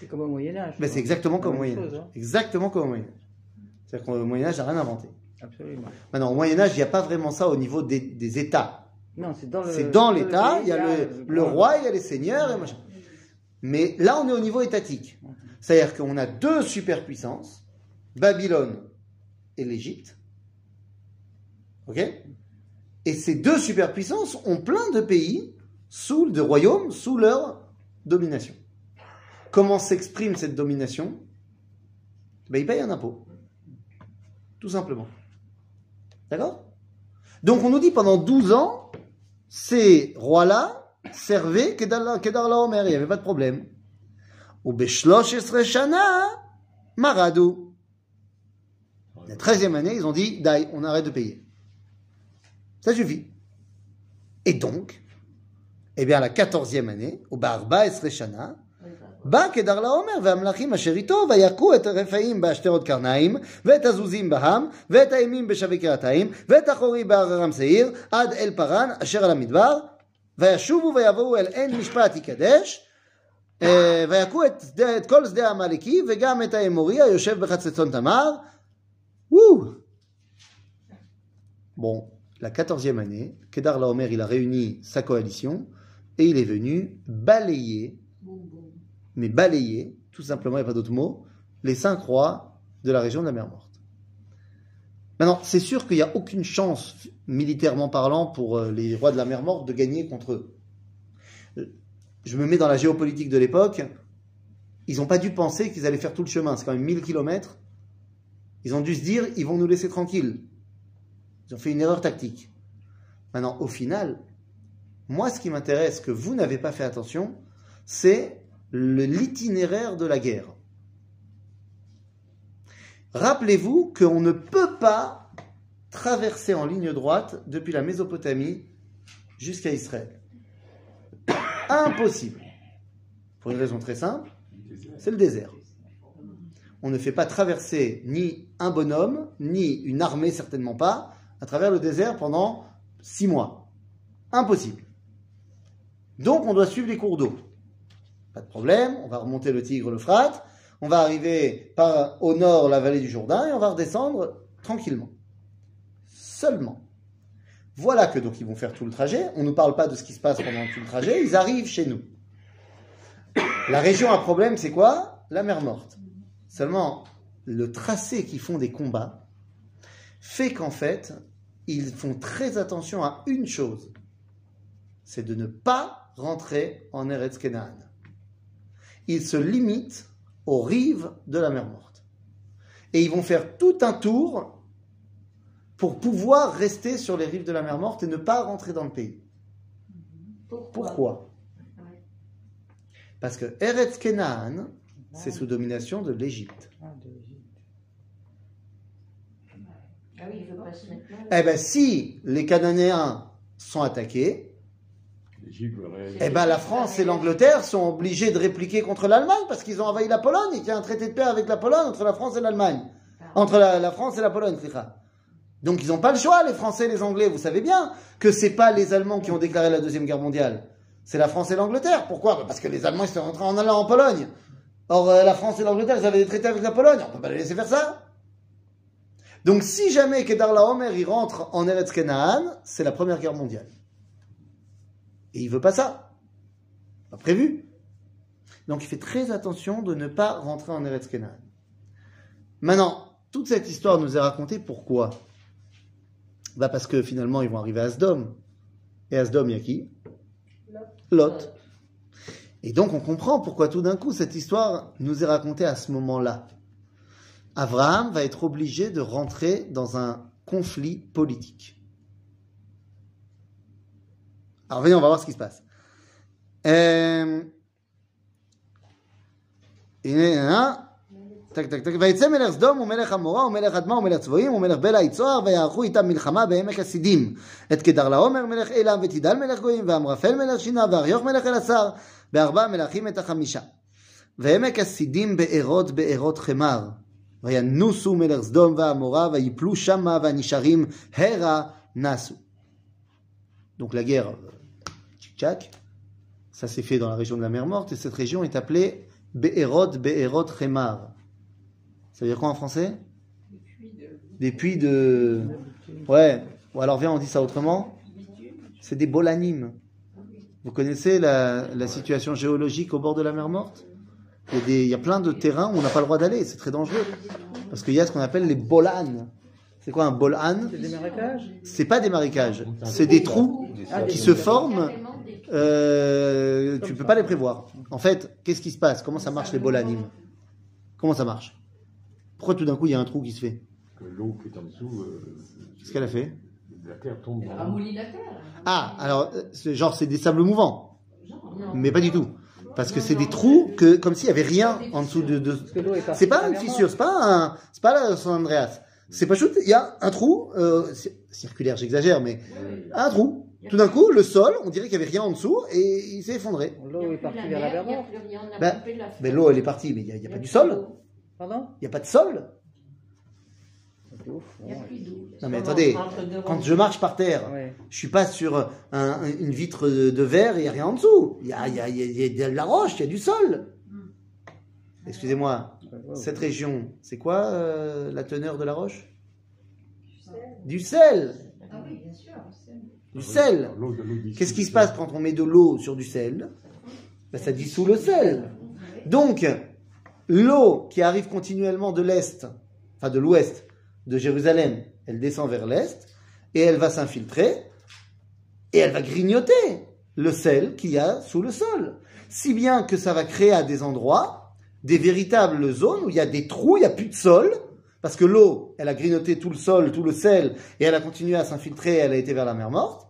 C'est comme au Moyen-Âge. Mais c'est exactement comme au Moyen-Âge. chose, hein. Exactement comme au Moyen-Âge. C'est-à-dire qu'au Moyen-Âge, il n'y a rien inventé. Absolument. Maintenant, au Moyen-Âge, il n'y a pas vraiment ça au niveau des, des États. Non, c'est dans l'État, il y a le, le roi, il y a les seigneurs et machin. Mais là, on est au niveau étatique. C'est-à-dire qu'on a deux superpuissances, Babylone et l'Égypte. OK? Et ces deux superpuissances ont plein de pays, sous, de royaumes, sous leur domination. Comment s'exprime cette domination? Ben, Ils payent un impôt. Tout simplement. D'accord? Donc on nous dit pendant 12 ans, ces rois-là servaient Kedar la- Kedar Laomer, il n'y avait pas de problème. Ou Beshlosh Esre Shana, Maradou. La 13e année, ils ont dit, Dai, on arrête de payer. Ça suffit. Et donc, eh bien, la 14e année, au Barba Esre Shana, בא כדר לעומר, והמלכים אשר איתו, ויכו את הרפאים באשתרות קרניים, ואת הזוזים בהם, ואת האימים בשבי קרתיים, ואת החורי בהר רם שעיר, עד אל פרן, אשר על המדבר, וישובו ויבואו אל עין משפט יקדש, אה, ויכו את, שדה- את כל שדה העמלקי, וגם את האמורי היושב בחצצון תמר. וואו! Bon, la 14e année, Kedar Laomer, il a réuni sa coalition, et il est venu balayer Boum, boum. mais balayer, tout simplement, il n'y a pas d'autre mot, les cinq rois de la région de la mer Morte. Maintenant, c'est sûr qu'il n'y a aucune chance, militairement parlant, pour euh, les rois de la mer Morte de gagner contre eux. Euh, Je me mets dans la géopolitique de l'époque, ils n'ont pas dû penser qu'ils allaient faire tout le chemin, c'est quand même 1000 kilomètres. Ils ont dû se dire, ils vont nous laisser tranquilles. Ils ont fait une erreur tactique. Maintenant, au final, moi, ce qui m'intéresse, que vous n'avez pas fait attention, c'est l'itinéraire de la guerre. Rappelez-vous qu'on ne peut pas traverser en ligne droite depuis la Mésopotamie jusqu'à Israël. Impossible. Pour une raison très simple, c'est le désert. On ne fait pas traverser ni un bonhomme, ni une armée, certainement pas, à travers le désert pendant six mois. Impossible. Donc on doit suivre les cours d'eau. Pas de problème, on va remonter le Tigre, l'Euphrate, on va arriver au nord la vallée du Jourdain et on va redescendre tranquillement. Seulement. Voilà que donc ils vont faire tout le trajet. On ne nous parle pas de ce qui se passe pendant tout le trajet. Ils arrivent chez nous. La région à problème, c'est quoi? La mer Morte. Seulement, le tracé qu'ils font des combats fait qu'en fait, ils font très attention à une chose c'est de ne pas rentrer en Eretz Kenaan. Ils se limitent aux rives de la mer Morte. Et ils vont faire tout un tour pour pouvoir rester sur les rives de la mer Morte et ne pas rentrer dans le pays. Pourquoi? Parce que Eretz Kenaan, c'est sous domination de l'Égypte. Ah, de l'Égypte. Ah oui, il veut pas se mettre là. Eh bien, si les Cananéens sont attaqués, Eh ben, la France et l'Angleterre sont obligés de répliquer contre l'Allemagne parce qu'ils ont envahi la Pologne et qu'il y a un traité de paix avec la Pologne entre la France et l'Allemagne. Entre la, la France et la Pologne, c'est ça. Donc ils n'ont pas le choix, les Français et les Anglais. Vous savez bien que c'est pas les Allemands qui ont déclaré la Deuxième Guerre mondiale. C'est la France et l'Angleterre. Pourquoi? Bah, Parce que les Allemands ils sont rentrés en allant en Pologne. Or, euh, la France et l'Angleterre, ils avaient des traités avec la Pologne. On peut pas les laisser faire ça. Donc si jamais Kedar Laomer il rentre en Eretz Kenaan, c'est la Première Guerre mondiale. Et il veut pas ça. Pas prévu. Donc il fait très attention de ne pas rentrer en Eretz Kenaan. Maintenant, toute cette histoire nous est racontée pourquoi? Bah Parce que finalement, ils vont arriver à Asdom. Et Asdom, il y a qui? Lot. Et donc on comprend pourquoi tout d'un coup cette histoire nous est racontée à ce moment-là. Abraham va être obligé de rentrer dans un conflit politique. Alors venez, on va voir ce qui se passe. Euh... הנה, הנה, טק טק טק, ויצא מלך סדום ומלך עמורה ומלך אדמה ומלך צבועים ומלך בלע יצוהר ויערכו איתם מלחמה בעמק הסידים. את קדר לעומר מלך אילם ותידל מלך גויים ואמרפל מלך שינה ואריוך מלך אלעשר בארבע מלכים את החמישה. ועמק הסידים בארות בארות חמר. וינוסו מלך סדום ועמורה ויפלו שמה והנשארים הרה נסו. Donc la guerre, ça s'est fait dans la région de la mer Morte et cette région est appelée Be'erot, Be'erot, Remar. Ça veut dire quoi en français? Des puits de. Ouais. Ou alors viens, on dit ça autrement. C'est des bolanimes. Vous connaissez la, la situation géologique au bord de la mer Morte? Il y, a des, il y a plein de terrains où on n'a pas le droit d'aller. C'est très dangereux. Parce qu'il y a ce qu'on appelle les bolanes. C'est quoi un bolan? C'est des marécages? C'est pas des marécages. C'est des trous qui se forment. Euh, tu Comme peux pas les prévoir. En fait, qu'est-ce qui se passe? Comment ça marche les bolanimes Comment ça marche? Pourquoi tout d'un coup il y a un trou qui se fait? Que l'eau qui est en dessous, euh, Qu'est-ce qu'elle a fait? la terre tombe. Elle ramollit la terre. Ah, alors, euh, c'est genre c'est des sables mouvants, Genre, Non. mais pas du tout. Parce que c'est des trous que, comme s'il y avait rien en dessous de. de-. C'est pas une fissure, c'est pas un, c'est pas la San Andreas. C'est pas chute, il y a un trou, euh, ci- circulaire, j'exagère, mais un trou. Tout d'un coup, le sol, on dirait qu'il y avait rien en dessous et il s'est effondré. L'eau est partie vers la mer, Ben, Mais l'eau, elle est partie, mais il n'y a, y a pas du sol. Pardon Il n'y a pas de sol. Ouf. Il n'y a plus d'eau. Non, mais attendez, Quand je marche par terre, Ouais. je suis pas sur un- une vitre de, de verre et il n'y a rien en dessous. Il y a, y, y de la roche, il y a du sol. Excusez-moi, Ouais, ouais. cette région, c'est quoi euh, la teneur de la roche Du sel. Ah oui, bien sûr. c'est- Du sel. L'eau d'ici, Qu'est-ce qui se passe quand on met de l'eau sur du sel? Ben, Ça dissout le sel. Donc, l'eau qui arrive continuellement de l'est, enfin de l'ouest de Jérusalem, elle descend vers l'est et elle va s'infiltrer et elle va grignoter le sel qu'il y a sous le sol. Si bien que ça va créer à des endroits des véritables zones où il y a des trous, il n'y a plus de sol, parce que l'eau, elle a grignoté tout le sol, tout le sel, et elle a continué à s'infiltrer, elle a été vers la mer morte,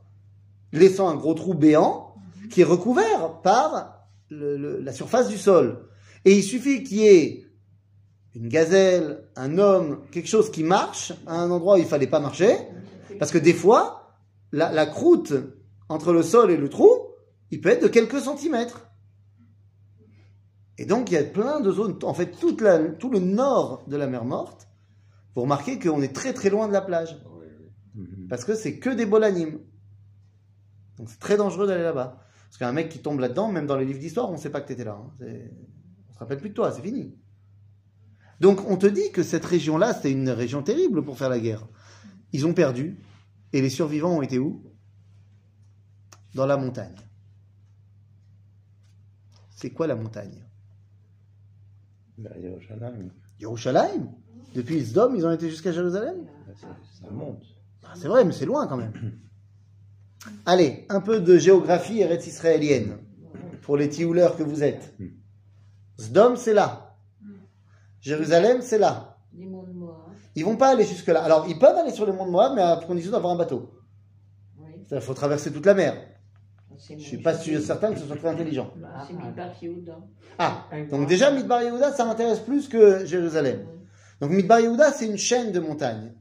laissant un gros trou béant qui est recouvert par la surface du sol. Et il suffit qu'il y ait une gazelle, un homme, quelque chose qui marche à un endroit où il fallait pas marcher, parce que des fois, la, croûte entre le sol et le trou, il peut être de quelques centimètres. Et donc, il y a plein de zones, en fait, tout le nord de la mer Morte, vous remarquez qu'on est très très loin de la plage, ouais. parce que c'est que des bolanimes. Donc c'est très dangereux d'aller là-bas. Parce qu'un mec qui tombe là-dedans, même dans les livres d'histoire, on ne sait pas que tu étais là. hein. C'est- On se rappelle plus de toi, c'est fini. Donc on te dit que cette région-là, c'était une région terrible pour faire la guerre. Ils ont perdu, et les survivants ont été où? Dans la montagne. C'est quoi la montagne? Yerushalayim. Yerushalayim Depuis Sdom, ils ont été jusqu'à Jérusalem? Ça- monte. Ah, C'est vrai, mais c'est loin quand même. Allez, un peu de géographie eretz israélienne pour les tiouleurs que vous êtes. Sdom, c'est là. Jérusalem, c'est là. Les mots de moi. Ils vont pas aller jusque-là. Alors, ils peuvent aller sur le mont de Moab, mais à condition d'avoir un bateau. Oui. Il faut traverser toute la mer. C'est Je mon- suis pas sûr, certain que ce soit très intelligent. Bah, C'est Midbar Yehuda. Ah, donc déjà, Midbar Yehuda, ça m'intéresse plus que Jérusalem. Donc Midbar Yehuda, c'est une chaîne de montagnes.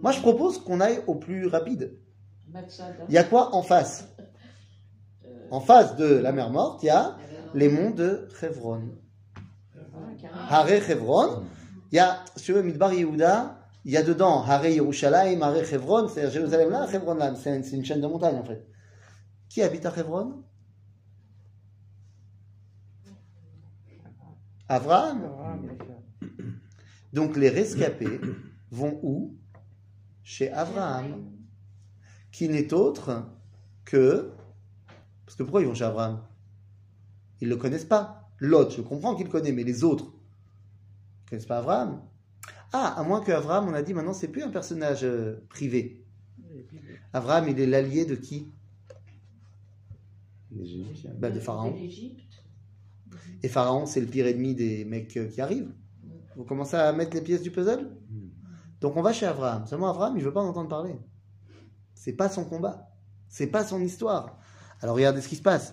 Moi, je propose qu'on aille au plus rapide. Il y a quoi en face? En face de la mer Morte, il y a les monts de Hebron. Hare Hebron. Il y a, sur le Midbar Yehuda, il y a dedans Hare Yerushalayim, Hare Hebron, c'est Jérusalem là, Hebron là. C'est une, chaîne de montagnes en fait. Qui habite à Hebron Abraham. Donc les rescapés vont où? Chez Abraham, qui n'est autre que... Parce que pourquoi ils vont chez Abraham? Ils ne le connaissent pas. L'autre, je comprends qu'il le connaît, mais les autres, ils ne connaissent pas Abraham. Ah, à moins que Abraham, on a dit maintenant, c'est plus un personnage euh, privé. Abraham, il est l'allié de qui? Bah, De Pharaon. Et Pharaon, c'est le pire ennemi des mecs euh, qui arrivent. Vous commencez à mettre les pièces du puzzle Donc on va chez Abraham. Seulement Abraham, il veut pas en entendre parler. C'est pas son combat. C'est pas son histoire. Alors regardez ce qui se passe.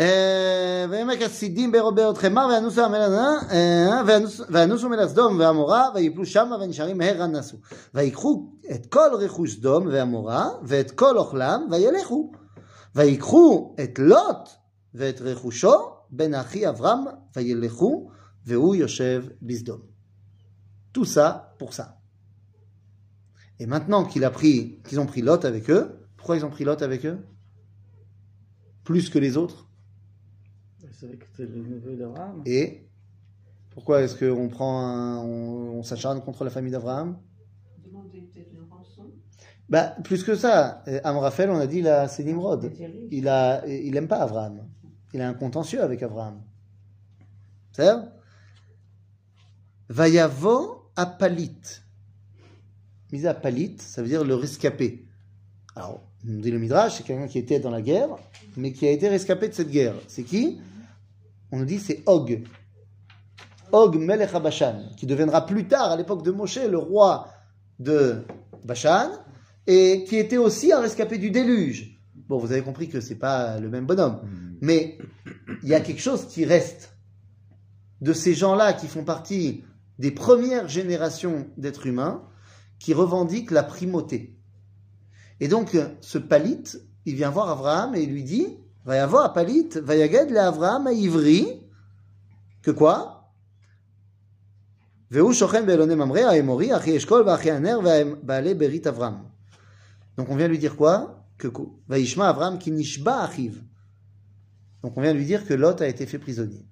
אה, ועמק הסידים בבארות חמר ואנוסו המלנה, אה, ואנוס- ואנוסו מל הסדום ועמורה ויפלו שמה ונשארים מהר אנסו. ויקחו את כל רכוש סדום ועמורה ואת כל אוכלם וילכו. ויקחו את לוט ואת רכושו בן אחי אברהם וילכו Veu Yoshev Bisdom. Tout ça pour ça. Et maintenant qu'ils ont pris Lot avec eux, pourquoi ils ont pris Lot avec eux? Plus que les autres? Et pourquoi est-ce qu'on prend un, on, s'acharne contre la famille d'Abraham? Demander bah, plus que ça, euh, Amraphel, on a dit, là, c'est Nimrod. Il a, il aime pas Abraham. Il a un contentieux avec Abraham. C'est Vayavo apalit. Mise à palit, ça veut dire le rescapé. Alors, nous dit le Midrash, c'est quelqu'un qui était dans la guerre, mais qui a été rescapé de cette guerre. C'est qui? On nous dit c'est Og. Og Melech Bashan, qui deviendra plus tard, à l'époque de Moshe, le roi de Bashan, et qui était aussi un rescapé du déluge. Bon, vous avez compris que c'est pas le même bonhomme, mais il y a quelque chose qui reste de ces gens-là qui font partie des premières générations d'êtres humains qui revendiquent la primauté. Et donc, ce Palit, il vient voir Abraham et il lui dit, va y avoir un Palit, va y avoir Abraham à Ivry, que quoi. Donc on vient lui dire quoi? Que ki nishba achiv. Donc on vient lui dire que Lot a été fait prisonnier.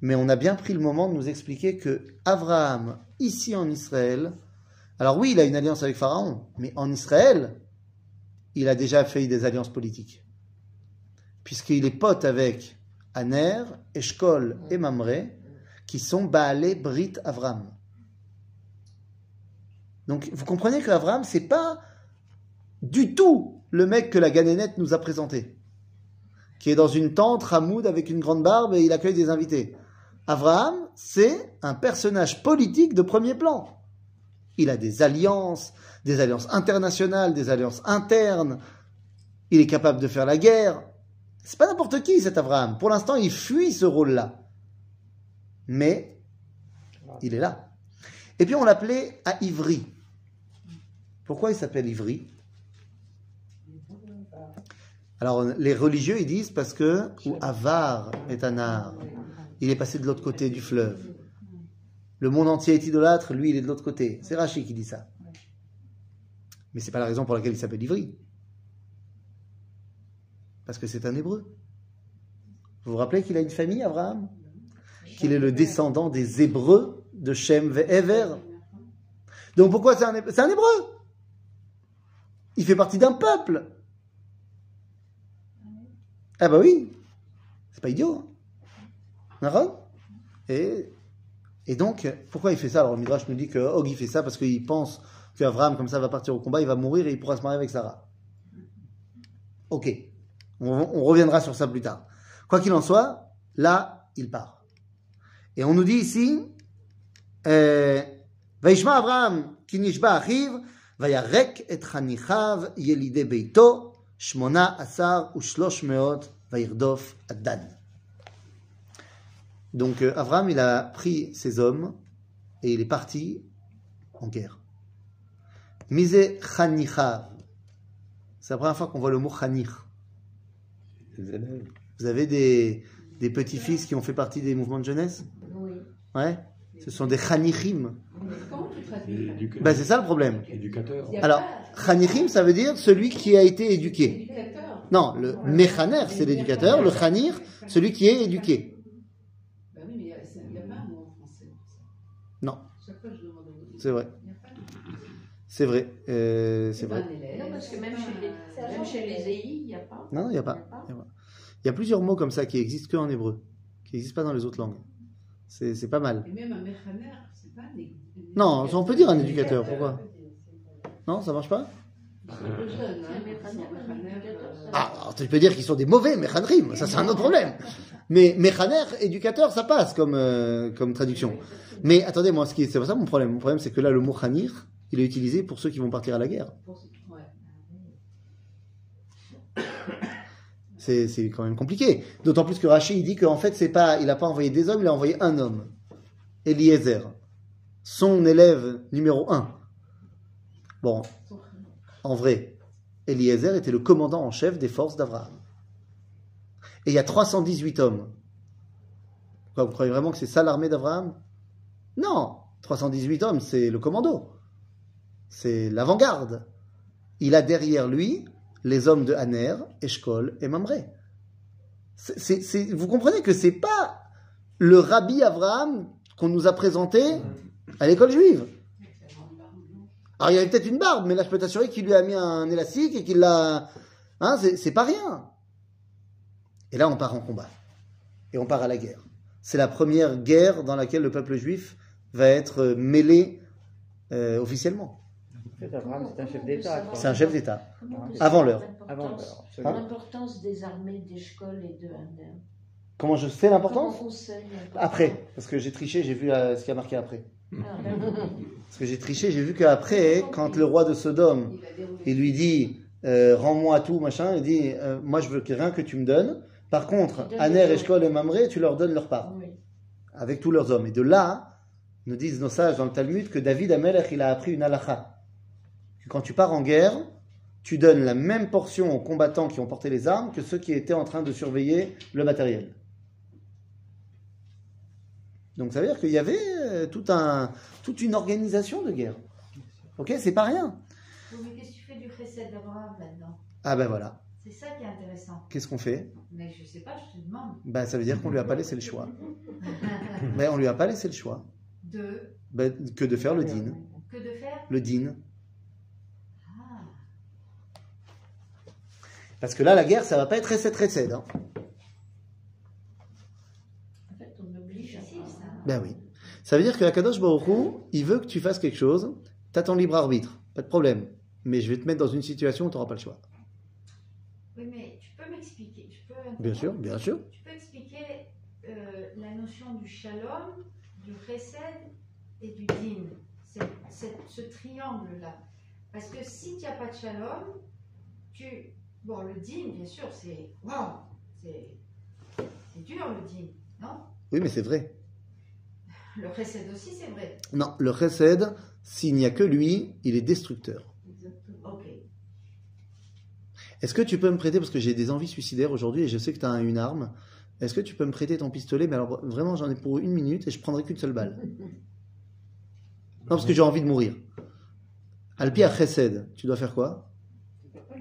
Mais on a bien pris le moment de nous expliquer que Abraham, ici en Israël, alors oui, il a une alliance avec Pharaon, mais en Israël, il a déjà fait des alliances politiques. Puisqu'il est pote avec Aner, Eshkol et Mamré, qui sont Baalé Brit Avram. Donc vous comprenez que Avram, c'est pas du tout le mec que la Ganénette nous a présenté, qui est dans une tente ramoud avec une grande barbe et il accueille des invités. Abraham, c'est un personnage politique de premier plan. Il a des alliances, des alliances internationales, des alliances internes. Il est capable de faire la guerre. C'est pas n'importe qui cet Abraham. Pour l'instant, il fuit ce rôle-là. Mais il est là. Et puis on l'appelait à Ivry. Pourquoi il s'appelle Ivry? Alors les religieux ils disent parce que ou Avar est un art. Il est passé de l'autre côté du fleuve. Le monde entier est idolâtre, lui il est de l'autre côté. C'est Rachid qui dit ça. Mais c'est pas la raison pour laquelle il s'appelle Ivry. Parce que c'est un hébreu. Vous vous rappelez qu'il a une famille, Abraham? Qu'il est le descendant des hébreux de Shem Ever. Donc pourquoi c'est un hébreu? Il fait partie d'un peuple. Ah bah oui, c'est pas idiot. Et, et donc, pourquoi il fait ça? Alors le Midrash nous dit que Og il fait ça parce qu'il pense qu'Abraham, comme ça, va partir au combat, il va mourir et il pourra se marier avec Sarah. Ok, on, reviendra sur ça plus tard. Quoi qu'il en soit, là, il part. Et on nous dit ici, Vaishma Abraham kinishba achiv, vayarek et chanichav yelide beito, shmona asar ushlosh meot, vayirdof addan. Donc euh, Abraham, il a pris ses hommes et il est parti en guerre. Mise chanichav. C'est la première fois qu'on voit le mot chanich. Les élèves. Vous avez des, des petits-fils qui ont fait partie des mouvements de jeunesse? Oui. Ouais Ce sont des chanichim. Ben, c'est ça le problème. Éducateur. Alors, chanichim, ça veut dire celui qui a été éduqué. Non, le mechaner, c'est l'éducateur. Le chanir, celui qui est éduqué. Bah oui, mais il n'y a, c'est- il y a pas un mot en français pour ça. Non, c'est vrai. Il n'y a pas de- C'est vrai. Euh, c'est vrai. Non, parce que même chez les, même chez les EI, il n'y a pas. Non, il n'y a pas. Il y a pas. Il y a plusieurs mots comme ça qui existent qu'en hébreu, qui n'existent pas dans les autres langues. C'est c'est pas mal. Et même un mécaner, c'est pas un é- Non, on peut dire un éducateur, pourquoi? Non, ça marche pas? Hein. Éducateur, euh, Ah, tu peux dire qu'ils sont des mauvais méchanrim, ça c'est un autre problème. Mais méchaner, éducateur, ça passe comme, euh, comme traduction. Mais attendez, moi, ce qui est- c'est pas ça mon problème. Mon problème, c'est que là, le mot chanir, il est utilisé pour ceux qui vont partir à la guerre. C'est quand même compliqué. D'autant plus que Rachid, il dit qu'en fait, c'est pas, il n'a pas envoyé des hommes, il a envoyé un homme. Eliezer. Son élève numéro un. Bon, en vrai, Eliezer était le commandant en chef des forces d'Abraham. Et il y a 318 hommes. Vous croyez vraiment que c'est ça l'armée d'Abraham? Non 318 hommes, c'est le commando. C'est l'avant-garde. Il a derrière lui les hommes de Haner, Eshkol et Mamré. Vous comprenez que c'est pas le rabbi Abraham qu'on nous a présenté à l'école juive. Alors il y avait peut-être une barbe, mais là je peux t'assurer qu'il lui a mis un élastique et qu'il l'a. Hein, c'est pas rien. Et là on part en combat. Et on part à la guerre. C'est la première guerre dans laquelle le peuple juif va être euh, mêlé euh, officiellement. C'est un chef d'État. C'est un chef d'État. Avant l'heure. Avant l'importance-. L'importance des armées d'Eshkol et de. Comment je sais l'importance Après, parce que j'ai triché, j'ai vu euh, ce qui a marqué après. Ah. Parce que j'ai triché, j'ai vu qu'après, quand le roi de Sodome, Il lui dit euh, rends-moi tout, machin, il dit euh, moi je veux que rien que tu me donnes. Par contre, Aner, Eshkol et Mamré, tu leur donnes leur part, Oui. avec tous leurs hommes. Et de là, nous disent nos sages dans le Talmud que David Amelech, il a appris une halakha. Que quand tu pars en guerre, tu donnes la même portion aux combattants qui ont porté les armes que ceux qui étaient en train de surveiller le matériel. Donc ça veut dire qu'il y avait euh, tout un, toute une organisation de guerre. Ok, c'est pas rien. Oui, mais qu'est-ce que tu fais du chesed d'Abraham maintenant? Ah ben voilà. C'est ça qui est intéressant. Qu'est-ce qu'on fait? Mais je sais pas, je te demande. Ben ça veut dire qu'on lui a pas laissé le choix. Ben on lui a pas laissé le choix. De? Ben, que de faire le din. que de faire? Le din. Ah, Parce que là, la guerre, ça va pas être recette recette. Hein. En fait, on oblige à ça. Ben oui. Ça veut dire que Akadosh Baruch Hu, il veut que tu fasses quelque chose. T'as ton libre arbitre, pas de problème. Mais je vais te mettre dans une situation où tu n'auras pas le choix. Oui, mais tu peux Bien sûr, bien sûr. Tu peux expliquer euh, la notion du shalom, du chesed et du din, ce triangle-là. Parce que si tu n'as pas de shalom, tu. Bon, le din, bien sûr, c'est. Waouh C'est c'est dur le din, non? Oui, mais c'est vrai. Le chesed aussi, c'est vrai. Non, le chesed, s'il n'y a que lui, il est destructeur. Est-ce que tu peux me prêter, parce que j'ai des envies suicidaires aujourd'hui et je sais que tu as une arme, est-ce que tu peux me prêter ton pistolet? Mais alors vraiment, j'en ai pour une minute et je prendrai qu'une seule balle. Non, parce que j'ai envie de mourir. Alpia chesed, tu dois faire quoi?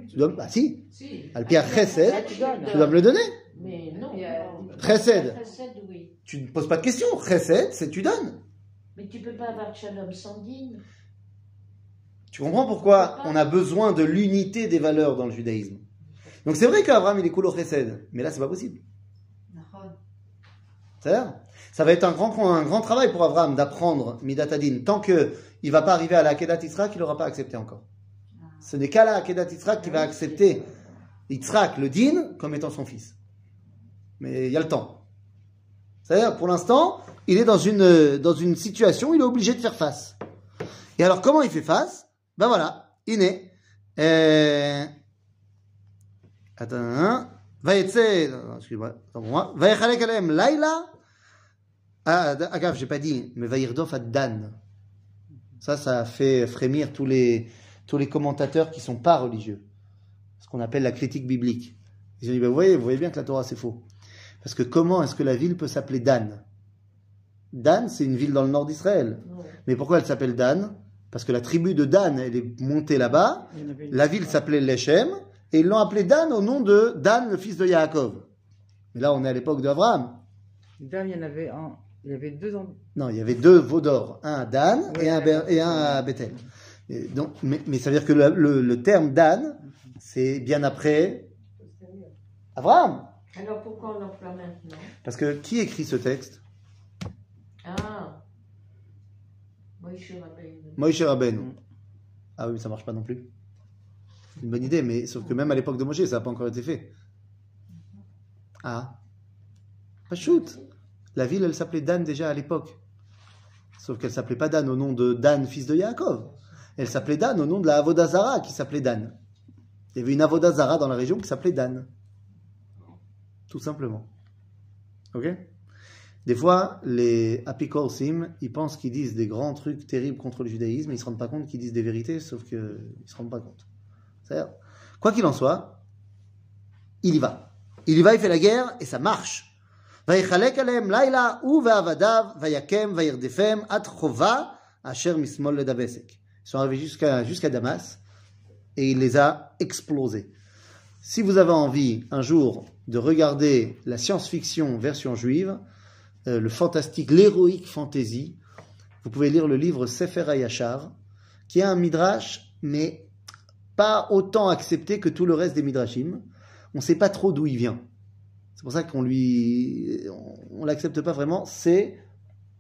Tu dois. Bah si Si. Alpia chesed, Là, tu dois me le donner. Mais non. Il y a- non. Chesed. Chesed, oui. Tu ne poses pas de questions. Chesed, c'est tu donnes. Mais tu peux pas avoir de shalom sans dîme. Tu comprends pourquoi on a besoin de l'unité des valeurs dans le judaïsme? Donc c'est vrai qu'Abraham il est cool au chesed, mais là c'est pas possible. C'est-à-dire, ça va être un grand, un grand travail pour Abraham d'apprendre Midatadin. Tant qu'il ne va pas arriver à la Kedat Yitzhak, il n'aura pas accepté encore. Ce n'est qu'à la Kedat Yitzhak qu'il va accepter Yitzhak, le din, comme étant son fils. Mais il y a le temps. C'est-à-dire, pour l'instant, il est dans une, dans une situation où il est obligé de faire face. Et alors, comment il fait face? Ben voilà, il est. Euh... Attends, hein. Non, excuse-moi, attends pour moi. Vayechalek alem laila. Ah, agave, j'ai pas dit, mais Vayirdof ad Dan. Ça, ça fait frémir tous les, tous les commentateurs qui sont pas religieux. Ce qu'on appelle la critique biblique. Ils ont dit, bah, vous voyez, vous voyez bien que la Torah c'est faux. Parce que comment est-ce que la ville peut s'appeler Dan? Dan, c'est une ville dans le nord d'Israël. Ouais. Mais pourquoi elle s'appelle Dan? Parce que la tribu de Dan, elle est montée là-bas. La ville s'appelait Lechem, et ils l'ont appelé Dan au nom de Dan, le fils de Yaakov. Mais là, on est à l'époque d'Abraham. Dan, il y en avait un. Il y avait deux. Non, il y avait deux veaux d'or, un à Dan Oui, et, un, et à Bethel. Et donc, mais, mais ça veut dire que le, le- le terme Dan, c'est bien après Abraham. Alors pourquoi on l'emploie maintenant? Parce que qui écrit ce texte Ah Moïse Rabbeinu. Ah oui, ça marche pas non plus. C'est une bonne idée, mais sauf que même à l'époque de Moïse, ça n'a pas encore été fait. Ah. Pas shoot. La ville, elle s'appelait Dan déjà à l'époque. Sauf qu'elle s'appelait pas Dan au nom de Dan, fils de Yaakov. Elle s'appelait Dan au nom de la Avodazara qui s'appelait Dan. Il y avait une Avodazara dans la région qui s'appelait Dan. Tout simplement. Ok? Des fois, les apikorsim, ils pensent qu'ils disent des grands trucs terribles contre le judaïsme, et ils ne se rendent pas compte qu'ils disent des vérités, sauf qu'ils ne se rendent pas compte. Quoi qu'il en soit, il y va. Il y va, il fait la guerre, et ça marche. Ils sont arrivés jusqu'à Damas et il les a explosés. Si vous avez envie un jour de regarder la science-fiction version juive, euh, le fantastique, l'héroïque fantasy, vous pouvez lire le livre Sefer Hayashar, qui est un midrash, mais pas autant accepté que tout le reste des midrashim. On ne sait pas trop d'où il vient. C'est pour ça qu'on lui, on, on l'accepte pas vraiment. C'est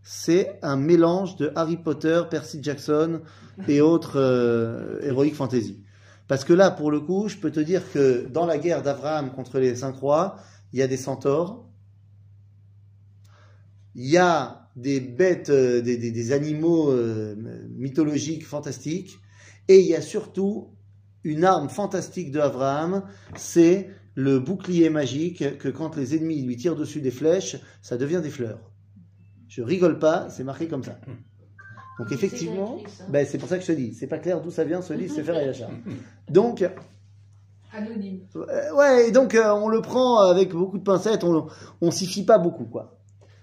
c'est un mélange de Harry Potter, Percy Jackson et autres euh, héroïques fantasy. Parce que là, pour le coup, je peux te dire que dans la guerre d'Abraham contre les cinq rois, il y a des centaures, il y a des bêtes, euh, des, des- des animaux euh, mythologiques fantastiques, et il y a surtout une arme fantastique de Abraham, c'est le bouclier magique que quand les ennemis lui tirent dessus des flèches, ça devient des fleurs. Je rigole pas, c'est marqué comme ça. Donc effectivement, ben, c'est pour ça que je te dis, c'est pas clair d'où ça vient ce livre, c'est faire Yachar. Donc, Anonyme. euh, ouais, et donc euh, on le prend avec beaucoup de pincettes, on, on s'y fie pas beaucoup, quoi.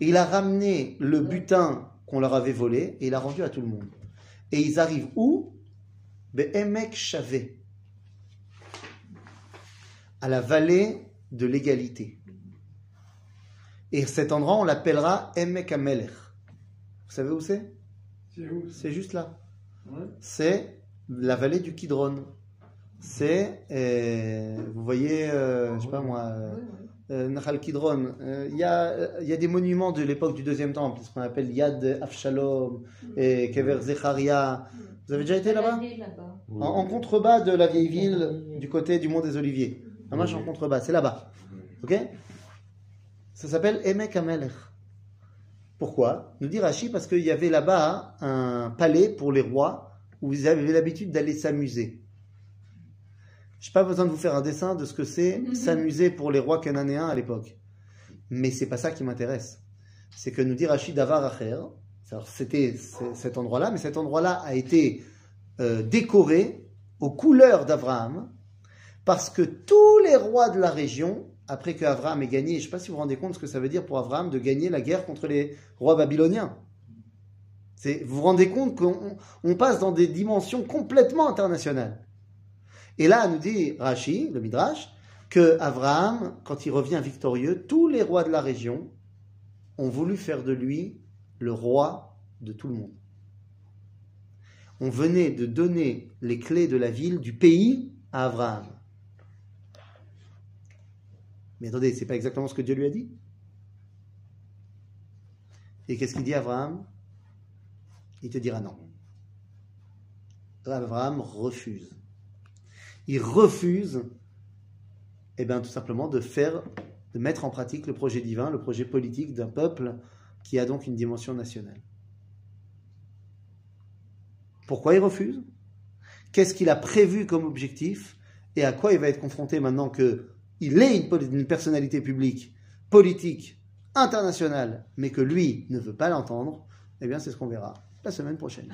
et il a ramené le butin qu'on leur avait volé, et il a rendu à tout le monde. Et ils arrivent où? Be'emek Shavé, à la vallée de l'égalité. Et cet endroit, on l'appellera Emek Amelech. Vous savez où c'est? C'est juste là. Ouais. C'est la vallée du Kidron. C'est, euh, vous voyez, euh, je sais pas moi, euh, Nahal Kidron. Euh, Il y, a, il y a des monuments de l'époque du deuxième temple, ce qu'on appelle Yad Avshalom et Kever Zecharia. Vous avez déjà été là-bas en, en contrebas de la vieille ville, du côté du mont des Oliviers. Un match en contrebas, c'est là-bas. Ok? Ça s'appelle Emek Amelech. Pourquoi? Nous dit Rashi parce qu'il y avait là-bas un palais pour les rois où ils avaient l'habitude d'aller s'amuser. Je n'ai pas besoin de vous faire un dessin de ce que c'est s'amuser pour les rois cananéens à l'époque. Mais c'est pas ça qui m'intéresse. C'est que nous dit Acher, alors c'était cet endroit-là, mais cet endroit-là a été euh, décoré aux couleurs d'Abraham, parce que tous les rois de la région, après que Abraham ait gagné, je ne sais pas si vous vous rendez compte ce que ça veut dire pour Abraham de gagner la guerre contre les rois babyloniens. Vous vous rendez compte qu'on on passe dans des dimensions complètement internationales. Et là, nous dit Rashi, le Midrash, que Abraham, quand il revient victorieux, tous les rois de la région ont voulu faire de lui le roi de tout le monde on venait de donner les clés de la ville, du pays, à Abraham. Mais attendez, c'est pas exactement ce que Dieu lui a dit Et qu'est-ce qu'il dit Abraham Il te dira non. Abraham refuse. Il refuse, eh bien, tout simplement de faire, de mettre en pratique le projet divin, le projet politique d'un peuple qui a donc une dimension nationale. Pourquoi il refuse? Qu'est-ce qu'il a prévu comme objectif? Et à quoi il va être confronté maintenant qu'il est une, personnalité publique, politique, internationale, mais que lui ne veut pas l'entendre? Eh bien, c'est ce qu'on verra la semaine prochaine.